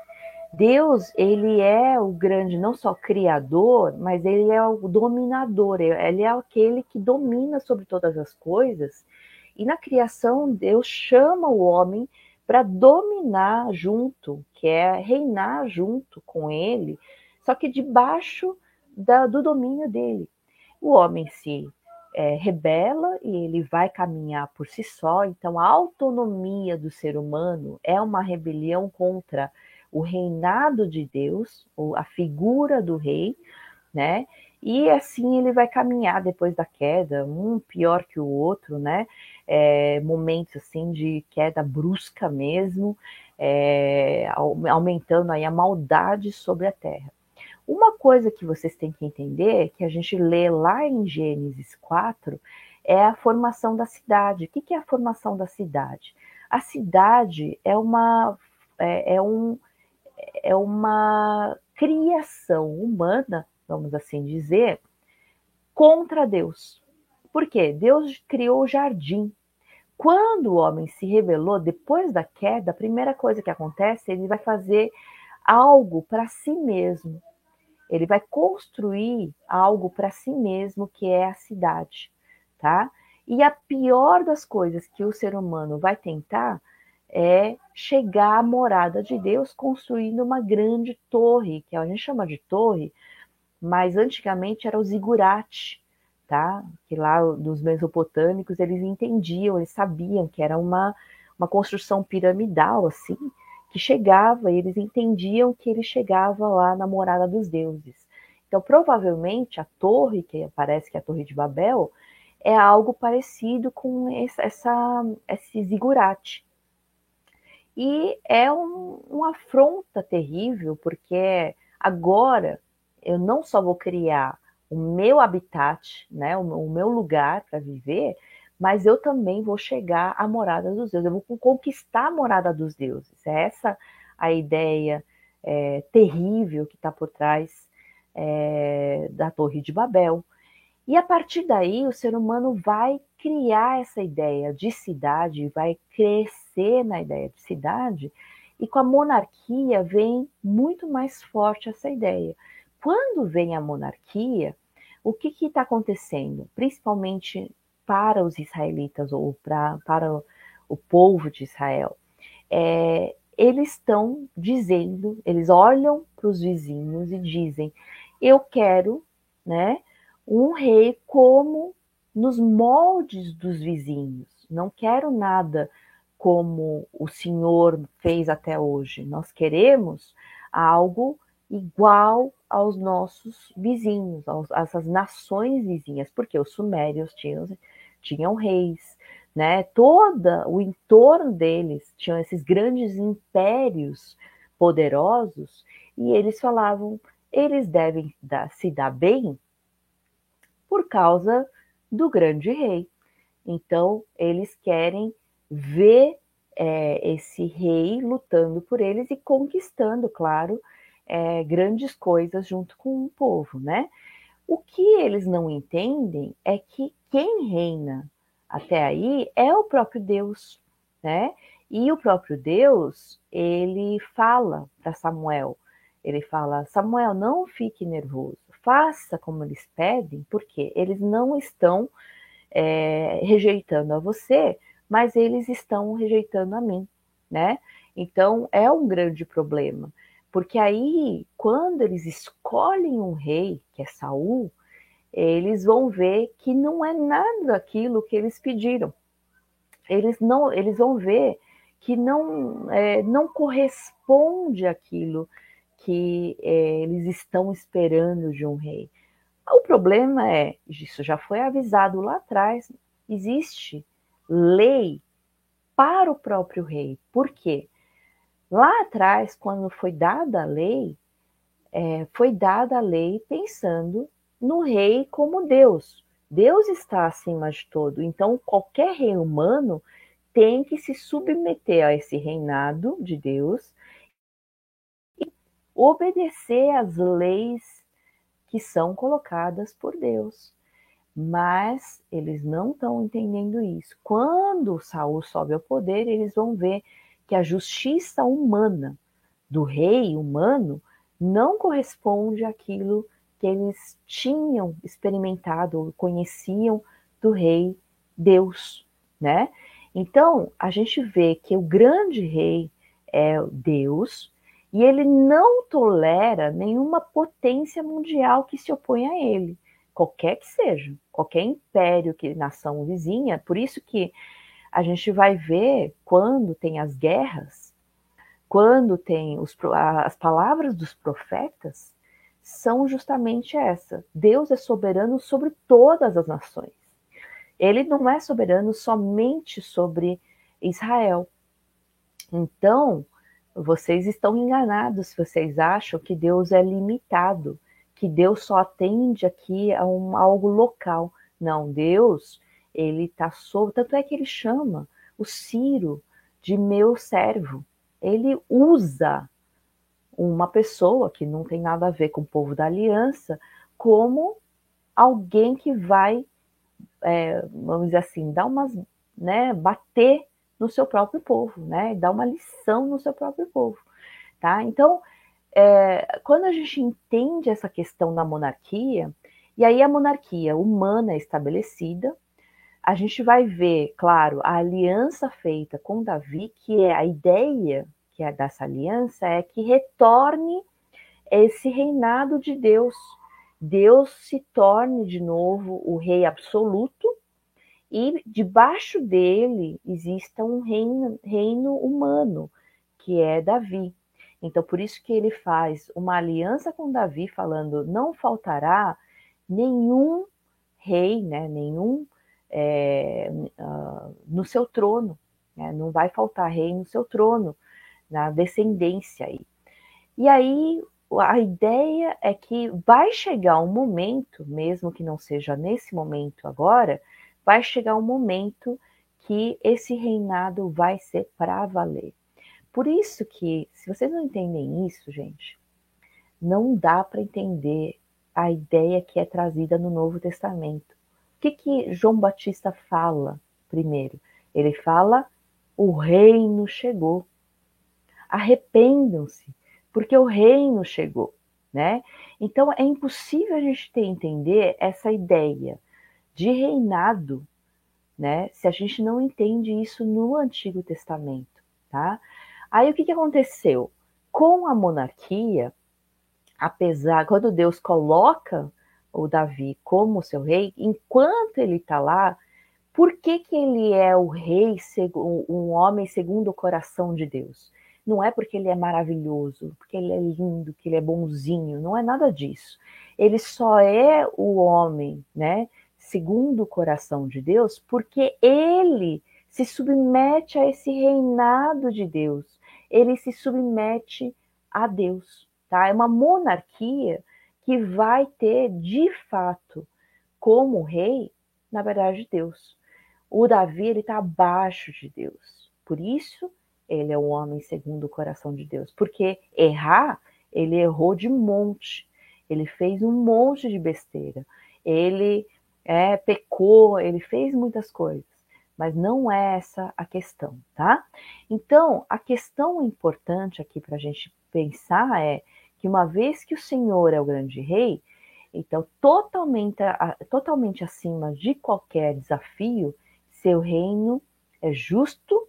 Deus, ele é o grande, não só criador, mas ele é o dominador, ele é aquele que domina sobre todas as coisas. E na criação, Deus chama o homem para dominar junto, que é reinar junto com ele, só que debaixo da, do domínio dele. O homem se é, rebela e ele vai caminhar por si só, então a autonomia do ser humano é uma rebelião contra o reinado de Deus, ou a figura do rei, né? E assim ele vai caminhar depois da queda, um pior que o outro, né? É, momentos assim de queda brusca mesmo, é, aumentando aí a maldade sobre a terra. Uma coisa que vocês têm que entender, que a gente lê lá em Gênesis 4, é a formação da cidade. O que é a formação da cidade? A cidade é uma é, é um é uma criação humana, vamos assim dizer, contra Deus. Por quê? Deus criou o jardim. Quando o homem se rebelou, depois da queda, a primeira coisa que acontece, ele vai fazer algo para si mesmo. Ele vai construir algo para si mesmo, que é a cidade, tá? E a pior das coisas que o ser humano vai tentar é chegar à morada de Deus construindo uma grande torre, que a gente chama de torre, mas antigamente era o zigurate, tá? Que lá dos mesopotâmicos eles entendiam, eles sabiam que era uma, uma construção piramidal, assim, que chegava, e eles entendiam que ele chegava lá na morada dos deuses. Então, provavelmente, a torre, que parece que é a Torre de Babel, é algo parecido com essa, essa esse zigurate, e é um, uma afronta terrível, porque agora eu não só vou criar o meu habitat, né, o, o meu lugar para viver, mas eu também vou chegar à morada dos deuses, eu vou conquistar a morada dos deuses. É essa a ideia é, terrível que está por trás é, da Torre de Babel. E a partir daí, o ser humano vai criar essa ideia de cidade, vai crescer na ideia de cidade, e com a monarquia vem muito mais forte essa ideia. Quando vem a monarquia, o que está acontecendo? Principalmente para os israelitas ou pra, para o povo de Israel, é, eles estão dizendo, eles olham para os vizinhos e dizem: Eu quero, né? um rei como nos moldes dos vizinhos. Não quero nada como o Senhor fez até hoje. Nós queremos algo igual aos nossos vizinhos, aos, essas nações vizinhas, porque os sumérios tinham, tinham reis, né? Toda o entorno deles tinham esses grandes impérios poderosos e eles falavam, eles devem dar, se dar bem por causa do grande rei. Então, eles querem ver é, esse rei lutando por eles e conquistando, claro, é, grandes coisas junto com o povo, né? O que eles não entendem é que quem reina até aí é o próprio Deus, né? E o próprio Deus, ele fala para Samuel, ele fala: Samuel, não fique nervoso, faça como eles pedem, porque eles não estão é, rejeitando a você, mas eles estão rejeitando a mim, né? Então é um grande problema, porque aí quando eles escolhem um rei, que é Saul, eles vão ver que não é nada aquilo que eles pediram. Eles não, eles vão ver que não, é, não corresponde aquilo que é, eles estão esperando de um rei. O problema é, isso já foi avisado lá atrás, existe lei para o próprio rei. Por quê? Lá atrás, quando foi dada a lei, é, foi dada a lei pensando no rei como Deus. Deus está acima de todo. Então, qualquer rei humano tem que se submeter a esse reinado de Deus e obedecer às leis que são colocadas por Deus. Mas eles não estão entendendo isso. Quando Saul sobe ao poder, eles vão ver que a justiça humana do rei humano não corresponde àquilo que eles tinham experimentado, conheciam do rei Deus, né? Então, a gente vê que o grande rei é Deus e ele não tolera nenhuma potência mundial que se oponha a ele, qualquer que seja, qualquer império, que nação vizinha. Por isso que a gente vai ver quando tem as guerras, quando tem os, as palavras dos profetas, são justamente essa. Deus é soberano sobre todas as nações. Ele não é soberano somente sobre Israel. Então, vocês estão enganados se vocês acham que Deus é limitado, que Deus só atende aqui a um, algo local. Não, Deus, ele está sobre. Tanto é que ele chama o Ciro de meu servo. Ele usa uma pessoa que não tem nada a ver com o povo da aliança como alguém que vai é, vamos dizer assim, dar umas, né, bater no seu próprio povo, né, dar uma lição no seu próprio povo, tá? Então, é, quando a gente entende essa questão da monarquia, e aí a monarquia humana é estabelecida, a gente vai ver, claro, a aliança feita com Davi, que é a ideia que é dessa aliança é que retorne esse reinado de Deus, Deus se torne de novo o rei absoluto e debaixo dele exista um reino, reino humano, que é Davi. Então, por isso que ele faz uma aliança com Davi, falando: não faltará nenhum rei, né, nenhum é, uh, no seu trono, né, não vai faltar rei no seu trono, na descendência aí. E aí a ideia é que vai chegar um momento, mesmo que não seja nesse momento agora, vai chegar um momento que esse reinado vai ser para valer. Por isso que, se vocês não entendem isso, gente, não dá para entender a ideia que é trazida no Novo Testamento. O que, que João Batista fala primeiro? Ele fala: o reino chegou. Arrependam-se, porque o reino chegou, né? Então é impossível a gente ter entender essa ideia de reinado, né? Se a gente não entende isso no Antigo Testamento, tá? Aí o que, que aconteceu? Com a monarquia, apesar, quando Deus coloca o Davi como seu rei, enquanto ele está lá, por que, que ele é o rei, um homem segundo o coração de Deus? Não é porque ele é maravilhoso, porque ele é lindo, que ele é bonzinho, não é nada disso. Ele só é o homem, né, segundo o coração de Deus, porque ele se submete a esse reinado de Deus. Ele se submete a Deus, tá? É uma monarquia que vai ter de fato como rei, na verdade, Deus. O Davi ele está abaixo de Deus Por isso, ele é um homem segundo o coração de Deus. Porque errar, ele errou de monte. Ele fez um monte de besteira. Ele é, pecou, ele fez muitas coisas. Mas não é essa a questão, tá? Então, a questão importante aqui para a gente pensar é que uma vez que o Senhor é o grande rei, então totalmente, totalmente acima de qualquer desafio, seu reino é justo,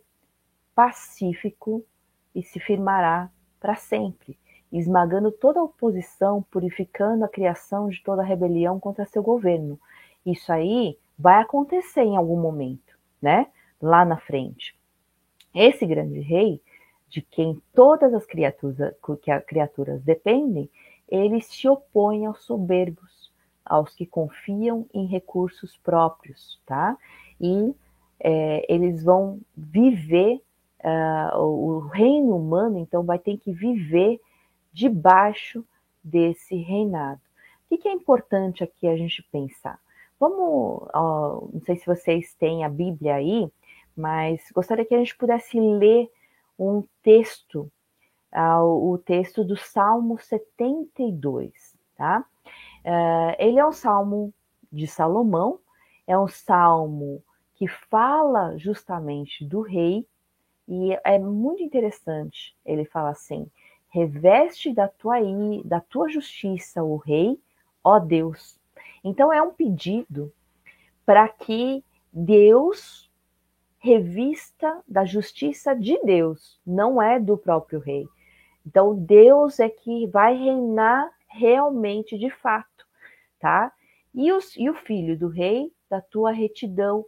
pacífico e se firmará para sempre, esmagando toda a oposição, purificando a criação de toda a rebelião contra seu governo. Isso aí vai acontecer em algum momento, né? Lá na frente. Esse grande rei, de quem todas as criaturas, que as criaturas dependem, ele se opõe aos soberbos, aos que confiam em recursos próprios, tá? E é, eles vão viver, uh, o reino humano, então, vai ter que viver debaixo desse reinado. O que, é importante aqui a gente pensar? Vamos, uh, não sei se vocês têm a Bíblia aí, mas gostaria que a gente pudesse ler um texto, uh, o texto do Salmo 72, tá? Uh, ele é um salmo de Salomão, é um salmo que fala justamente do rei, e é muito interessante. Ele fala assim: reveste da tua, da tua justiça o rei, ó Deus. Então é um pedido para que Deus revista da justiça de Deus, não é do próprio rei. Então Deus é que vai reinar realmente de fato, tá? E, os, e o filho do rei da tua retidão,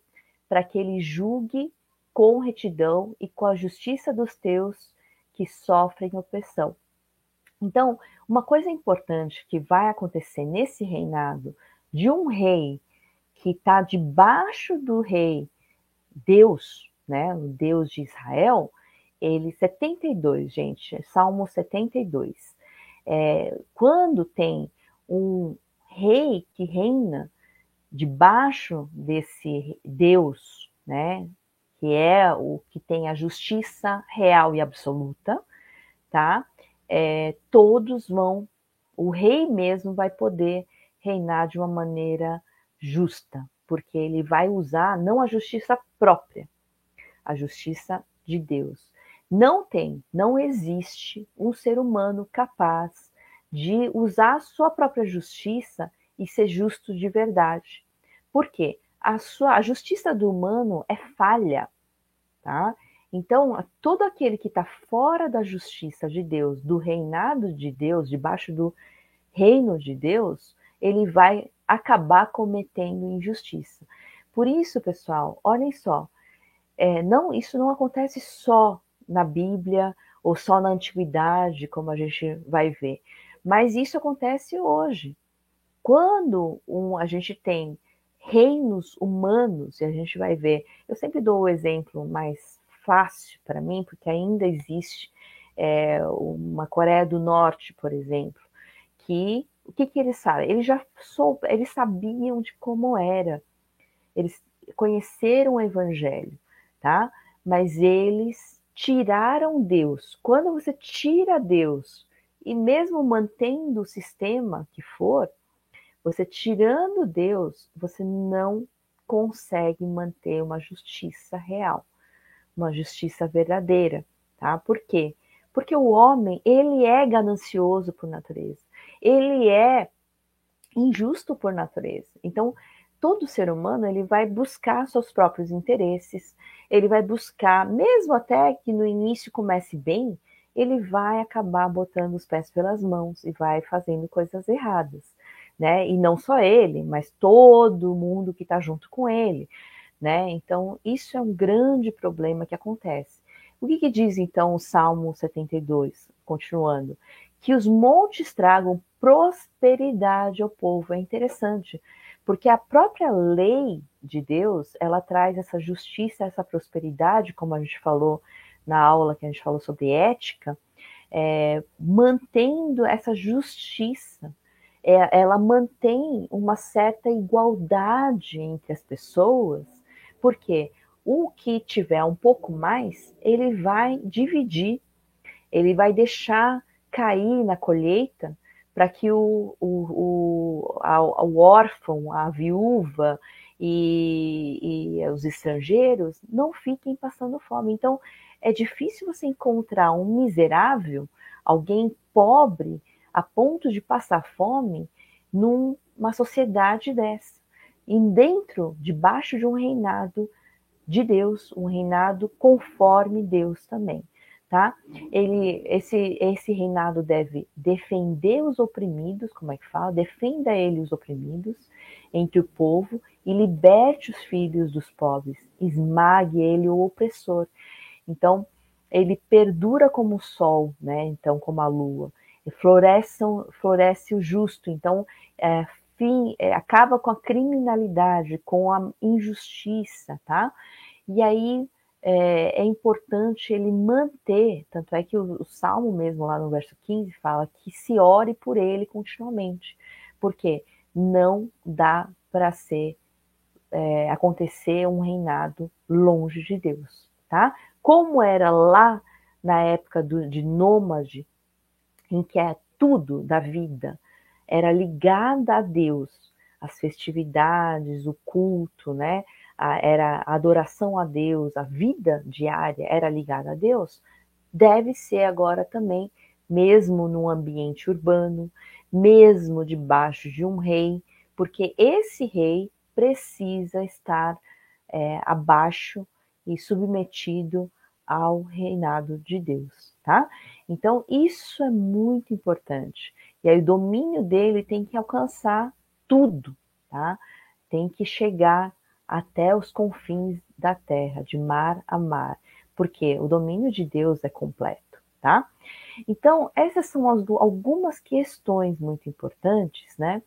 para que ele julgue com retidão e com a justiça dos teus que sofrem opressão. Então, uma coisa importante que vai acontecer nesse reinado de um rei que está debaixo do rei Deus, né, o Deus de Israel, ele 72, gente, Salmo 72. É, quando tem um rei que reina debaixo desse Deus, né, que é o que tem a justiça real e absoluta, tá? É, todos vão, o rei mesmo vai poder reinar de uma maneira justa, porque ele vai usar não a justiça própria, a justiça de Deus. Não tem, não existe um ser humano capaz de usar a sua própria justiça e ser justo de verdade. Por quê? A, sua, a justiça do humano é falha, tá? Então, todo aquele que está fora da justiça de Deus, do reinado de Deus, debaixo do reino de Deus, ele vai acabar cometendo injustiça. Por isso, pessoal, olhem só, é, não, isso não acontece só na Bíblia ou só na antiguidade, como a gente vai ver, mas isso acontece hoje. Quando um, a gente tem reinos humanos, e a gente vai ver. Eu sempre dou o exemplo mais fácil para mim, porque ainda existe é, uma Coreia do Norte, por exemplo, que o que, que eles sabem? Eles já sou, eles sabiam de como era, eles conheceram o Evangelho, tá? Mas eles tiraram Deus. Quando você tira Deus e mesmo mantendo o sistema que for, você tirando Deus, você não consegue manter uma justiça real, uma justiça verdadeira, tá? Por quê? Porque o homem, ele é ganancioso por natureza. Ele é injusto por natureza. Então, todo ser humano, ele vai buscar seus próprios interesses, ele vai buscar, mesmo até que no início comece bem, ele vai acabar botando os pés pelas mãos e vai fazendo coisas erradas né? E não só ele, mas todo mundo que está junto com ele, né? Então, isso é um grande problema que acontece. O que, que diz então o Salmo 72, continuando? Que os montes tragam prosperidade ao povo. É interessante, porque a própria lei de Deus, ela traz essa justiça, essa prosperidade, como a gente falou na aula que a gente falou sobre ética, é, mantendo essa justiça, é, ela mantém uma certa igualdade entre as pessoas, porque o que tiver um pouco mais, ele vai dividir, ele vai deixar cair na colheita para que o, o, o, a, o órfão, a viúva e, e os estrangeiros não fiquem passando fome. Então, é difícil você encontrar um miserável, alguém pobre, a ponto de passar fome numa sociedade dessa. E dentro, debaixo de um reinado de Deus, um reinado conforme Deus também, tá? Ele, esse, esse reinado deve defender os oprimidos, como é que fala? Defenda ele os oprimidos entre o povo e liberte os filhos dos pobres, esmague ele o opressor. Então, ele perdura como o sol, né? Então, como a lua. Floresce, floresce o justo. Então, é, fim, é, acaba com a criminalidade, com a injustiça, tá? E aí é, é, importante ele manter, tanto é que o, o, Salmo mesmo, lá no verso 15, fala que se ore por ele continuamente, porque não dá para ser é, acontecer um reinado longe de Deus, tá? Como era lá na época do, de nômade, em que é tudo da vida era ligada a Deus, as festividades, o culto, né? A, era a adoração a Deus, a vida diária era ligada a Deus, deve ser agora também, mesmo num ambiente urbano, mesmo debaixo de um rei, porque esse rei precisa estar é, abaixo e submetido ao reinado de Deus, tá? Então, isso é muito importante. E aí o domínio dele tem que alcançar tudo, tá? Tem que chegar até os confins da terra, de mar a mar, porque o domínio de Deus é completo, tá? Então, essas são as, algumas questões muito importantes, né?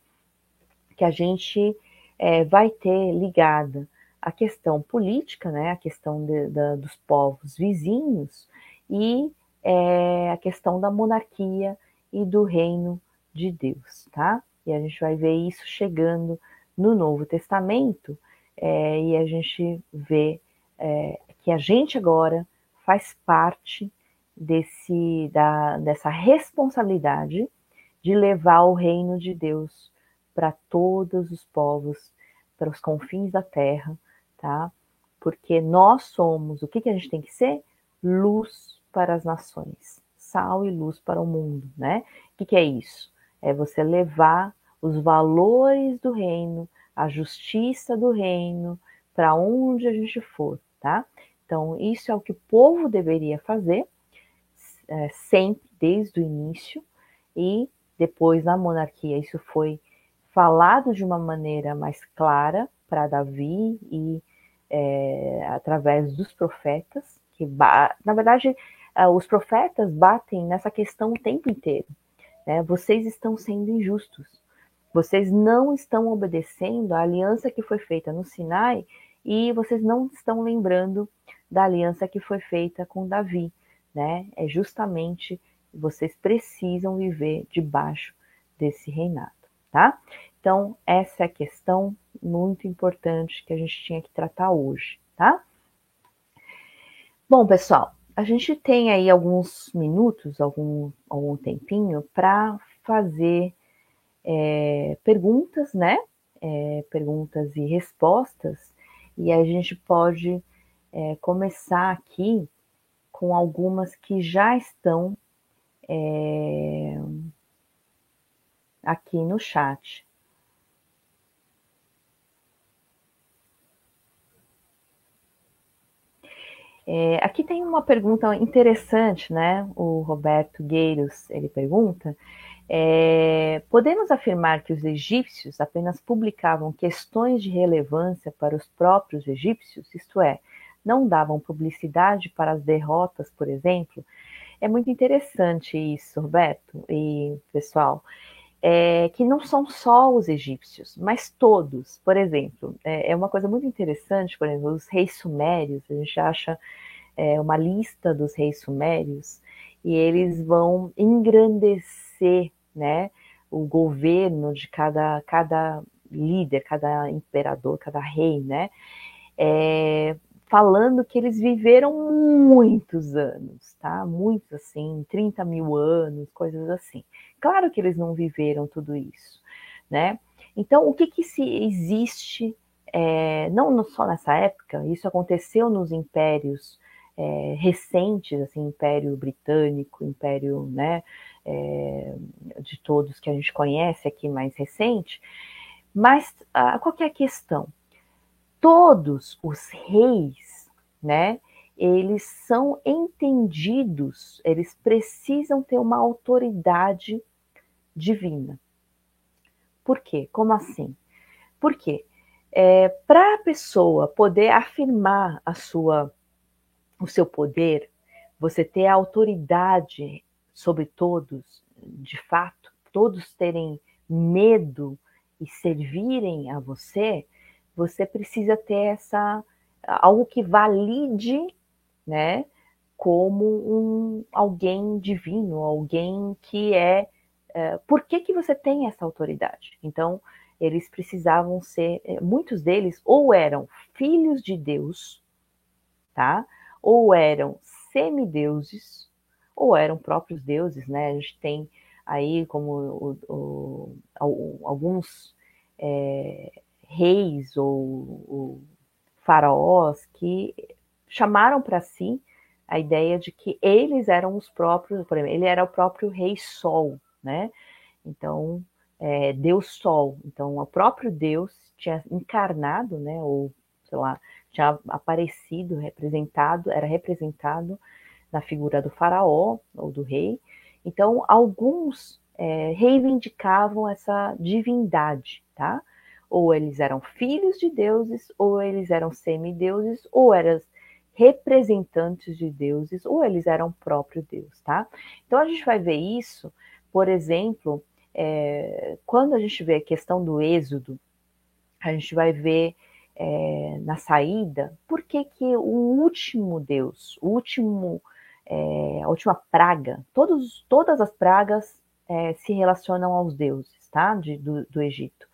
Que a gente é, vai ter ligada à questão política, né? A questão de, de, dos povos vizinhos e é, a questão da monarquia e do reino de Deus, tá? E a gente vai ver isso chegando no Novo Testamento é, e a gente vê é, que a gente agora faz parte desse, da, dessa responsabilidade de levar o reino de Deus para todos os povos, para os confins da terra, tá? Porque nós somos, o que, que a gente tem que ser? Luz para as nações, sal e luz para o mundo, né? O que, que é isso? é você levar os valores do reino, a justiça do reino, para onde a gente for, tá? Então, isso é o que o povo deveria fazer, é, sempre, desde o início, e depois na monarquia isso foi falado de uma maneira mais clara para Davi e é, através dos profetas, que na verdade os profetas batem nessa questão o tempo inteiro. Né? Vocês estão sendo injustos. Vocês não estão obedecendo à aliança que foi feita no Sinai e vocês não estão lembrando da aliança que foi feita com Davi. Né? É justamente vocês precisam viver debaixo desse reinado, tá? Então, essa é a questão muito importante que a gente tinha que tratar hoje, tá? Bom, pessoal, a gente tem aí alguns minutos, algum, algum tempinho, para fazer é, perguntas, né? É, perguntas e respostas, e a gente pode é, começar aqui com algumas que já estão é, aqui no chat. É, aqui tem uma pergunta interessante, né? O Roberto Gueiros ele pergunta: é, podemos afirmar que os egípcios apenas publicavam questões de relevância para os próprios egípcios, isto é, não davam publicidade para as derrotas, por exemplo? É muito interessante isso, Roberto e pessoal. É, que não são só os egípcios, mas todos. Por exemplo, é, é, uma coisa muito interessante, por exemplo, os reis sumérios, a gente acha é, uma lista dos reis sumérios e eles vão engrandecer, né, o governo de cada, cada líder, cada imperador, cada rei, né, é, falando que eles viveram muitos anos, tá? Muitos assim, 30 mil anos, coisas assim. Claro que eles não viveram tudo isso, né? Então, o que que se existe, é, não só nessa época, isso aconteceu nos impérios é, recentes, assim, Império Britânico, Império, né, é, de todos que a gente conhece aqui mais recente, mas ah, qual é a questão? todos os reis, né, eles são entendidos, eles precisam ter uma autoridade divina. Por quê? Como assim? Porque é, para a pessoa poder afirmar a sua, o seu poder, você ter a autoridade sobre todos, de fato, todos terem medo e servirem a você, você precisa ter essa algo que valide, né, como um alguém divino, alguém que é, é por que que você tem essa autoridade? Então, eles precisavam ser, é, muitos deles ou eram filhos de Deus, tá? Ou eram semideuses, ou eram próprios deuses, né? A gente tem aí como o, o, alguns é, reis ou, ou faraós que chamaram para si a ideia de que eles eram os próprios, por exemplo, ele era o próprio rei Sol, né? Então, é, Deus Sol. Então, o próprio Deus tinha encarnado, né? Ou, sei lá, tinha aparecido, representado, era representado na figura do faraó ou do rei. Então, alguns é, reivindicavam essa divindade, tá? ou eles eram filhos de deuses, ou eles eram semideuses, ou eram representantes de deuses, ou eles eram próprio Deus, tá? Então a gente vai ver isso, por exemplo, é, quando a gente vê a questão do êxodo, a gente vai ver é, na saída, por que, que o último Deus, o último, é, a última praga, todos, todas as pragas é, se relacionam aos deuses, tá? De, do, do Egito.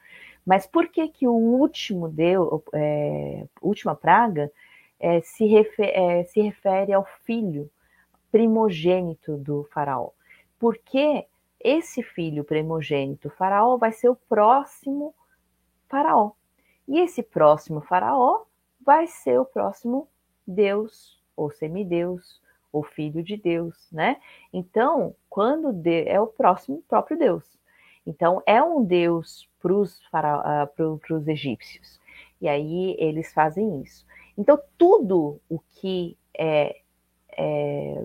Mas por que que o último deu, é, última praga é, se, refer, é, se refere ao filho primogênito do faraó? Porque esse filho primogênito faraó vai ser o próximo faraó. E esse próximo faraó vai ser o próximo Deus, ou semideus, ou filho de Deus, né? Então, quando de, é o próximo próprio Deus. Então, é um Deus para os uh, egípcios. E aí eles fazem isso. Então, tudo o que é, é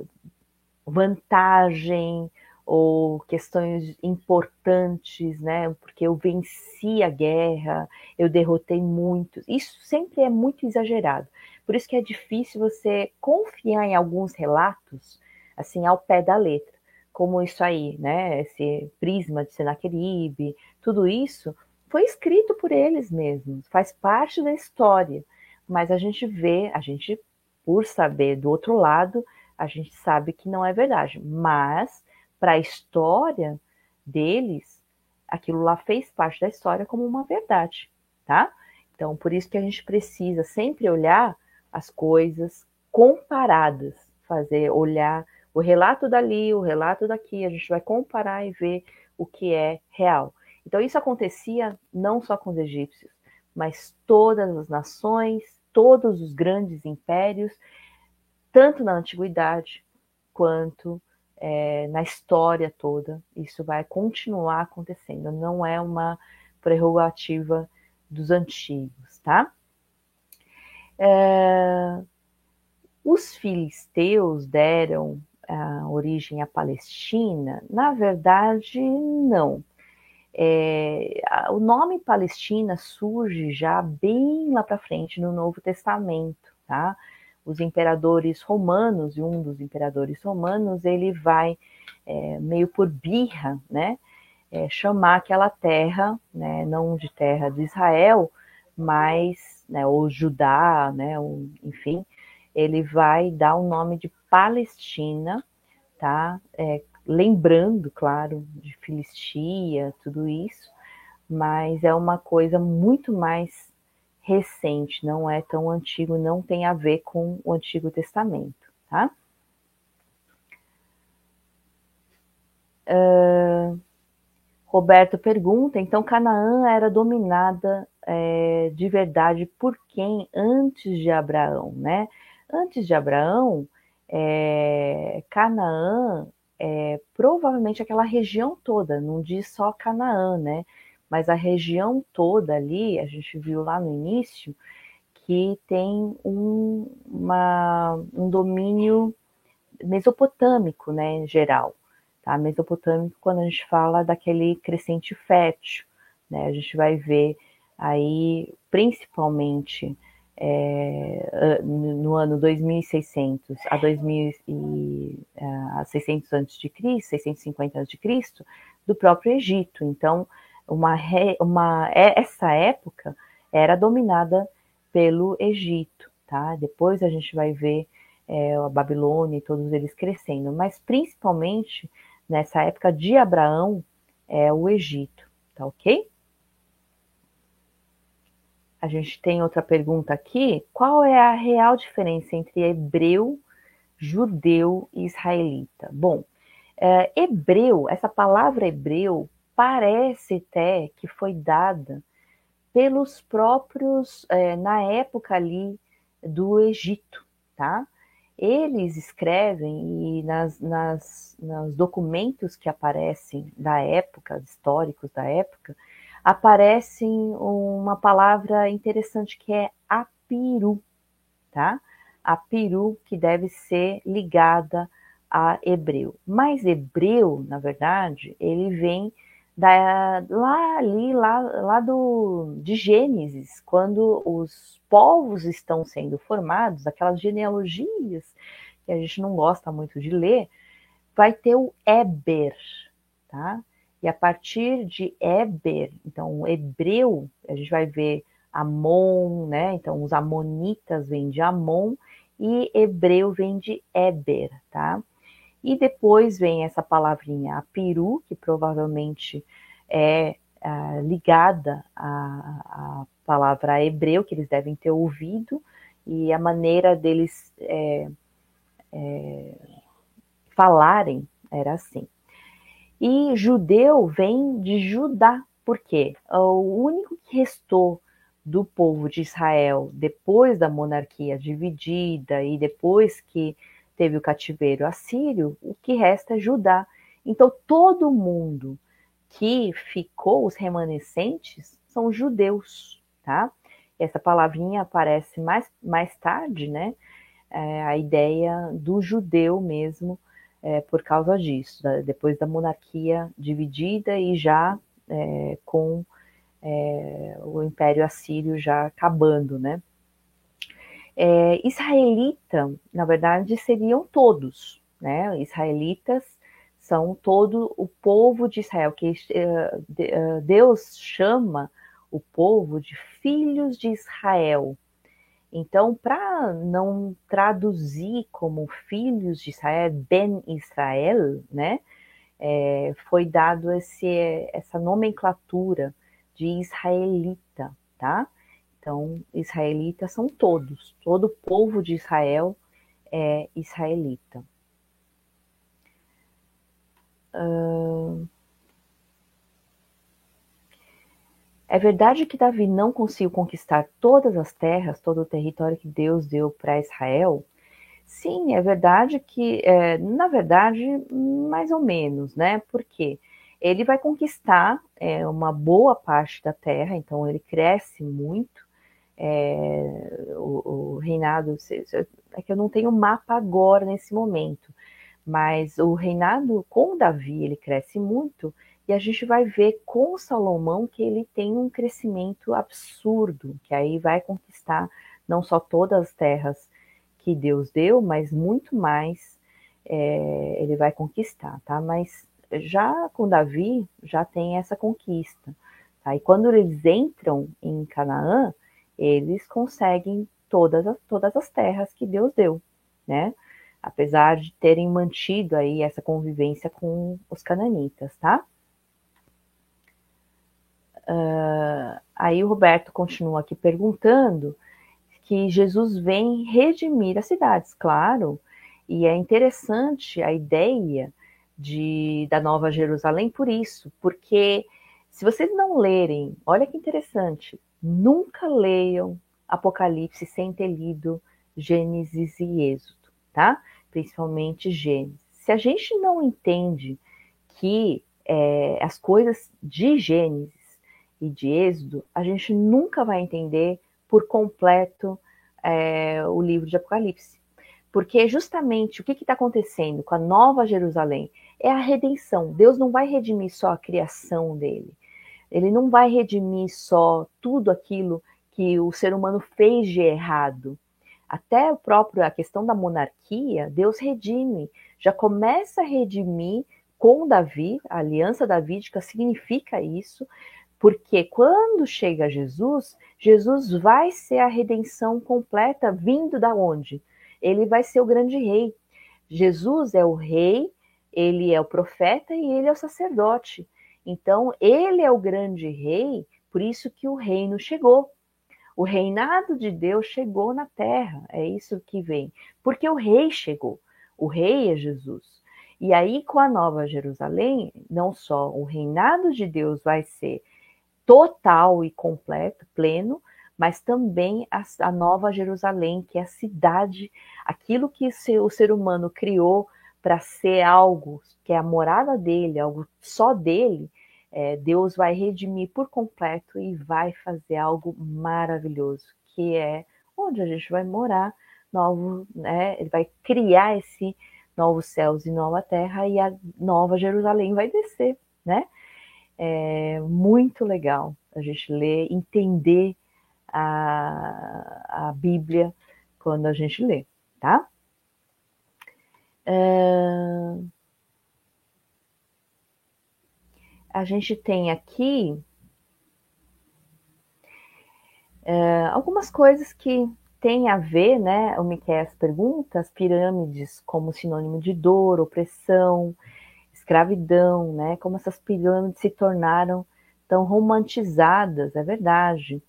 vantagem ou questões importantes, né? Porque eu venci a guerra, eu derrotei muitos. Isso sempre é muito exagerado. Por isso que é difícil você confiar em alguns relatos assim ao pé da letra como isso aí, né? Esse prisma de Senaqueribe, tudo isso foi escrito por eles mesmos, faz parte da história. Mas a gente vê, a gente, por saber do outro lado, a gente sabe que não é verdade. Mas, para a história deles, aquilo lá fez parte da história como uma verdade, tá? Então, por isso que a gente precisa sempre olhar as coisas comparadas, fazer, olhar o relato dali, o relato daqui, a gente vai comparar e ver o que é real. Então, isso acontecia não só com os egípcios, mas todas as nações, todos os grandes impérios, tanto na antiguidade quanto é, na história toda. Isso vai continuar acontecendo, não é uma prerrogativa dos antigos, tá? É, os filisteus deram a origem à Palestina? Na verdade, não. É, o nome Palestina surge já bem lá para frente no Novo Testamento, tá? Os imperadores romanos, e um dos imperadores romanos, ele vai é, meio por birra, né? É, chamar aquela terra, né, não de terra de Israel, mas, né, ou Judá, né, enfim, ele vai dar o nome de Palestina, tá? É, lembrando, claro, de Filistia, tudo isso, mas é uma coisa muito mais recente, não é tão antigo, não tem a ver com o Antigo Testamento, tá? Uh, Roberto pergunta, então Canaã era dominada é, de verdade por quem antes de Abraão, né? Antes de Abraão, é, Canaã é provavelmente aquela região toda, não diz só Canaã, né? Mas a região toda ali, a gente viu lá no início, que tem um, uma, um domínio mesopotâmico, né, em geral. Tá? Mesopotâmico, quando a gente fala daquele crescente fértil, né, a gente vai ver aí, principalmente é, no ano 2600 a 2000 e, a 600 a.C., 650 a.C., do próprio Egito. Então, uma, uma, é, essa época era dominada pelo Egito, tá? Depois a gente vai ver é, a Babilônia e todos eles crescendo, mas principalmente nessa época de Abraão é o Egito, tá ok? A gente tem outra pergunta aqui. Qual é a real diferença entre hebreu, judeu e israelita? Bom, é, hebreu, essa palavra hebreu, parece até que foi dada pelos próprios, é, na época ali do Egito, tá? Eles escrevem e nas, nas, nos documentos que aparecem da época, históricos da época, aparece uma palavra interessante que é apiru, tá? Apiru que deve ser ligada a hebreu. Mas hebreu, na verdade, ele vem da, lá ali, lá, lá do, de Gênesis, quando os povos estão sendo formados, aquelas genealogias que a gente não gosta muito de ler, vai ter o Eber, tá? E a partir de Eber, então hebreu, a gente vai ver Amon, né? Então os amonitas vêm de Amon e hebreu vem de Eber, tá? E depois vem essa palavrinha apiru, que provavelmente é uh, ligada à, à, palavra hebreu, que eles devem ter ouvido, e a maneira deles é, é, falarem era assim. E judeu vem de Judá, porque o único que restou do povo de Israel depois da monarquia dividida e depois que teve o cativeiro assírio, o que resta é Judá. Então todo mundo que ficou, os remanescentes, são judeus, tá? Essa palavrinha aparece mais, mais tarde, né? É, a ideia do judeu mesmo, é, por causa disso, da, depois da monarquia dividida e já é, com é, o Império Assírio já acabando, né? É, israelita, na verdade, seriam todos, né? Israelitas são todo o povo de Israel, que uh, Deus chama o povo de filhos de Israel. Então, para não traduzir como filhos de Israel, Ben Israel, né, é, foi dado esse, essa nomenclatura de israelita, tá? Então, israelitas são todos, todo o povo de Israel é israelita. Uh... É verdade que Davi não conseguiu conquistar todas as terras, todo o território que Deus deu para Israel? Sim, é verdade que, é, na verdade, mais ou menos, né? Porque ele vai conquistar é, uma boa parte da terra, então ele cresce muito. É, o, o, reinado, é que eu não tenho mapa agora nesse momento, mas o reinado com Davi ele cresce muito e a gente vai ver com Salomão que ele tem um crescimento absurdo, que aí vai conquistar não só todas as terras que Deus deu, mas muito mais é, ele vai conquistar, tá? Mas já com Davi já tem essa conquista, tá? E quando eles entram em Canaã, eles conseguem todas as, todas as terras que Deus deu, né? Apesar de terem mantido aí essa convivência com os cananitas, tá? Uh, Aí o Roberto continua aqui perguntando que Jesus vem redimir as cidades, claro, e é interessante a ideia de, da Nova Jerusalém por isso, porque se vocês não lerem, olha que interessante, nunca leiam Apocalipse sem ter lido Gênesis e Êxodo, tá? Principalmente Gênesis. Se a gente não entende que é, as coisas de Gênesis e de Êxodo, a gente nunca vai entender por completo é, o livro de Apocalipse. Porque justamente o que está acontecendo com a Nova Jerusalém é a redenção. Deus não vai redimir só a criação dele. Ele não vai redimir só tudo aquilo que o ser humano fez de errado. Até o próprio a questão da monarquia, Deus redime, já começa a redimir com Davi, a aliança davídica significa isso, porque quando chega Jesus, Jesus vai ser a redenção completa vindo da onde? Ele vai ser o grande rei. Jesus é o rei, ele é o profeta e ele é o sacerdote. Então, ele é o grande rei, por isso que o reino chegou. O reinado de Deus chegou na terra, é isso que vem. Porque o rei chegou. O rei é Jesus. E aí, com a Nova Jerusalém, não só o reinado de Deus vai ser total e completo, pleno, mas também a, a Nova Jerusalém, que é a cidade, aquilo que o ser humano criou para ser algo que é a morada dele, algo só dele, é, Deus vai redimir por completo e vai fazer algo maravilhoso, que é onde a gente vai morar, novo, né? Ele vai criar esse novos céus e nova terra e a nova Jerusalém vai descer, né? É muito legal a gente ler, entender a, a Bíblia quando a gente lê, tá? A gente tem aqui é, algumas coisas que têm a ver, né? O Miquel pergunta, as pirâmides como sinônimo de dor, opressão, escravidão, né? Como essas pirâmides se tornaram tão romantizadas, é verdade.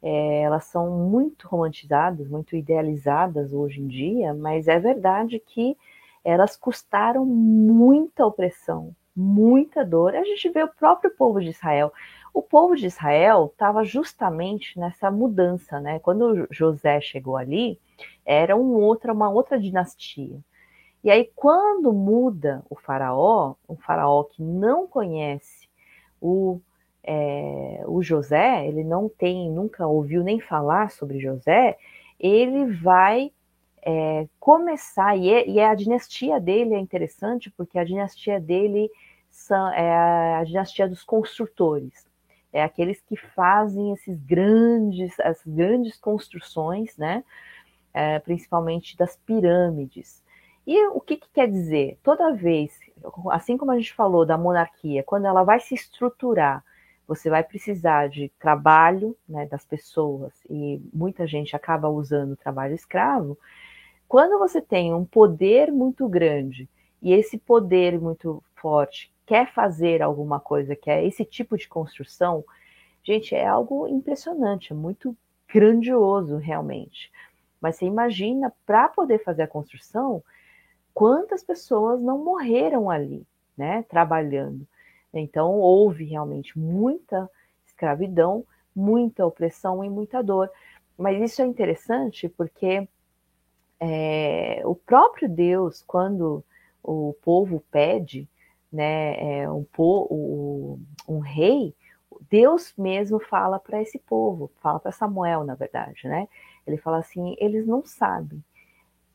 É, elas são muito romantizadas, muito idealizadas hoje em dia, mas é verdade que elas custaram muita opressão, muita dor. A gente vê o próprio povo de Israel. O povo de Israel estava justamente nessa mudança, né? Quando José chegou ali, era um outra, uma outra dinastia. E aí, quando muda o faraó, um faraó que não conhece o, é, o José, ele não tem, nunca ouviu nem falar sobre José, ele vai é, começar, e, é, e é a dinastia dele é interessante, porque a dinastia dele são, é a dinastia dos construtores, é aqueles que fazem esses grandes, as grandes construções, né? É, principalmente das pirâmides. E o que, que, quer dizer? Toda vez, assim como a gente falou da monarquia, quando ela vai se estruturar, você vai precisar de trabalho né, das pessoas, e muita gente acaba usando trabalho escravo. Quando você tem um poder muito grande e esse poder muito forte quer fazer alguma coisa, que é esse tipo de construção, gente, é algo impressionante, é muito grandioso realmente. Mas você imagina, para poder fazer a construção, quantas pessoas não morreram ali, né, trabalhando. Então, houve realmente muita escravidão, muita opressão e muita dor. Mas isso é interessante porque é, o próprio Deus, quando o povo pede né, é, um, po, um rei, Deus mesmo fala para esse povo, fala para Samuel, na verdade, né? Ele fala assim: eles não sabem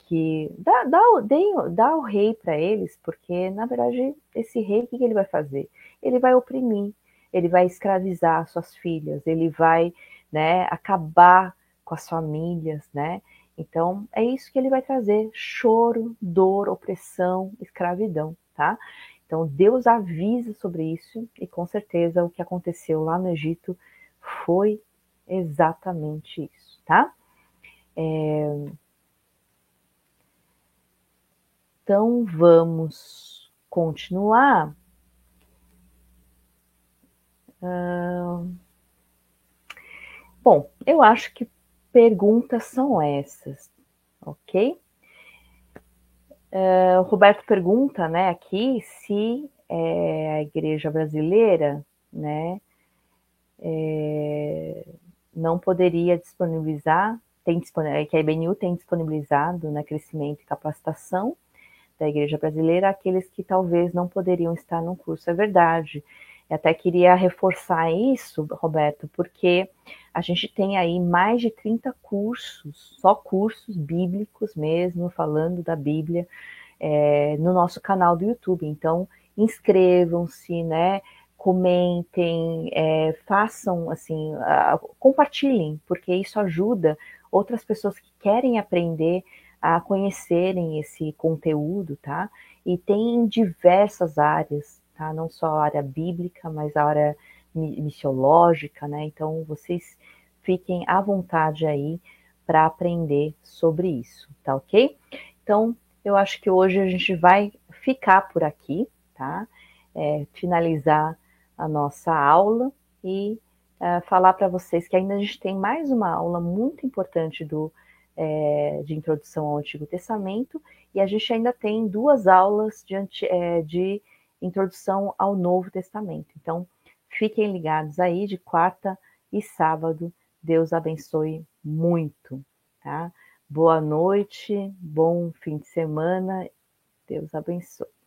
que dá, dá, dá, dá o rei para eles, porque na verdade esse rei o que, que ele vai fazer? Ele vai oprimir, ele vai escravizar suas filhas, ele vai né, acabar com as famílias, né? Então é isso que ele vai trazer: choro, dor, opressão, escravidão, tá? Então Deus avisa sobre isso e com certeza o que aconteceu lá no Egito foi exatamente isso, tá? É, Então vamos continuar. Bom, eu acho que perguntas são essas, ok? Uh, o Roberto pergunta, né, aqui se é, a igreja brasileira, né, é, não poderia disponibilizar, tem, que a IBNU tem disponibilizado, né, crescimento e capacitação da igreja brasileira, aqueles que talvez não poderiam estar no curso. É verdade. Eu até queria reforçar isso, Roberto, porque a gente tem aí mais de 30 cursos, só cursos bíblicos mesmo, falando da Bíblia, é, no nosso canal do YouTube. Então, inscrevam-se, né? Comentem, é, façam assim, compartilhem, porque isso ajuda outras pessoas que querem aprender a conhecerem esse conteúdo, tá? E tem diversas áreas, tá? Não só a área bíblica, mas a área missiológica, né? Então vocês fiquem à vontade aí para aprender sobre isso, tá ok? Então eu acho que hoje a gente vai ficar por aqui, tá? É, finalizar a nossa aula e é, falar para vocês que ainda a gente tem mais uma aula muito importante do é, de introdução ao Antigo Testamento e a gente ainda tem duas aulas de, é, de introdução ao Novo Testamento. Então, fiquem ligados aí de quarta e sábado. Deus abençoe muito, tá? Boa noite, bom fim de semana. Deus abençoe.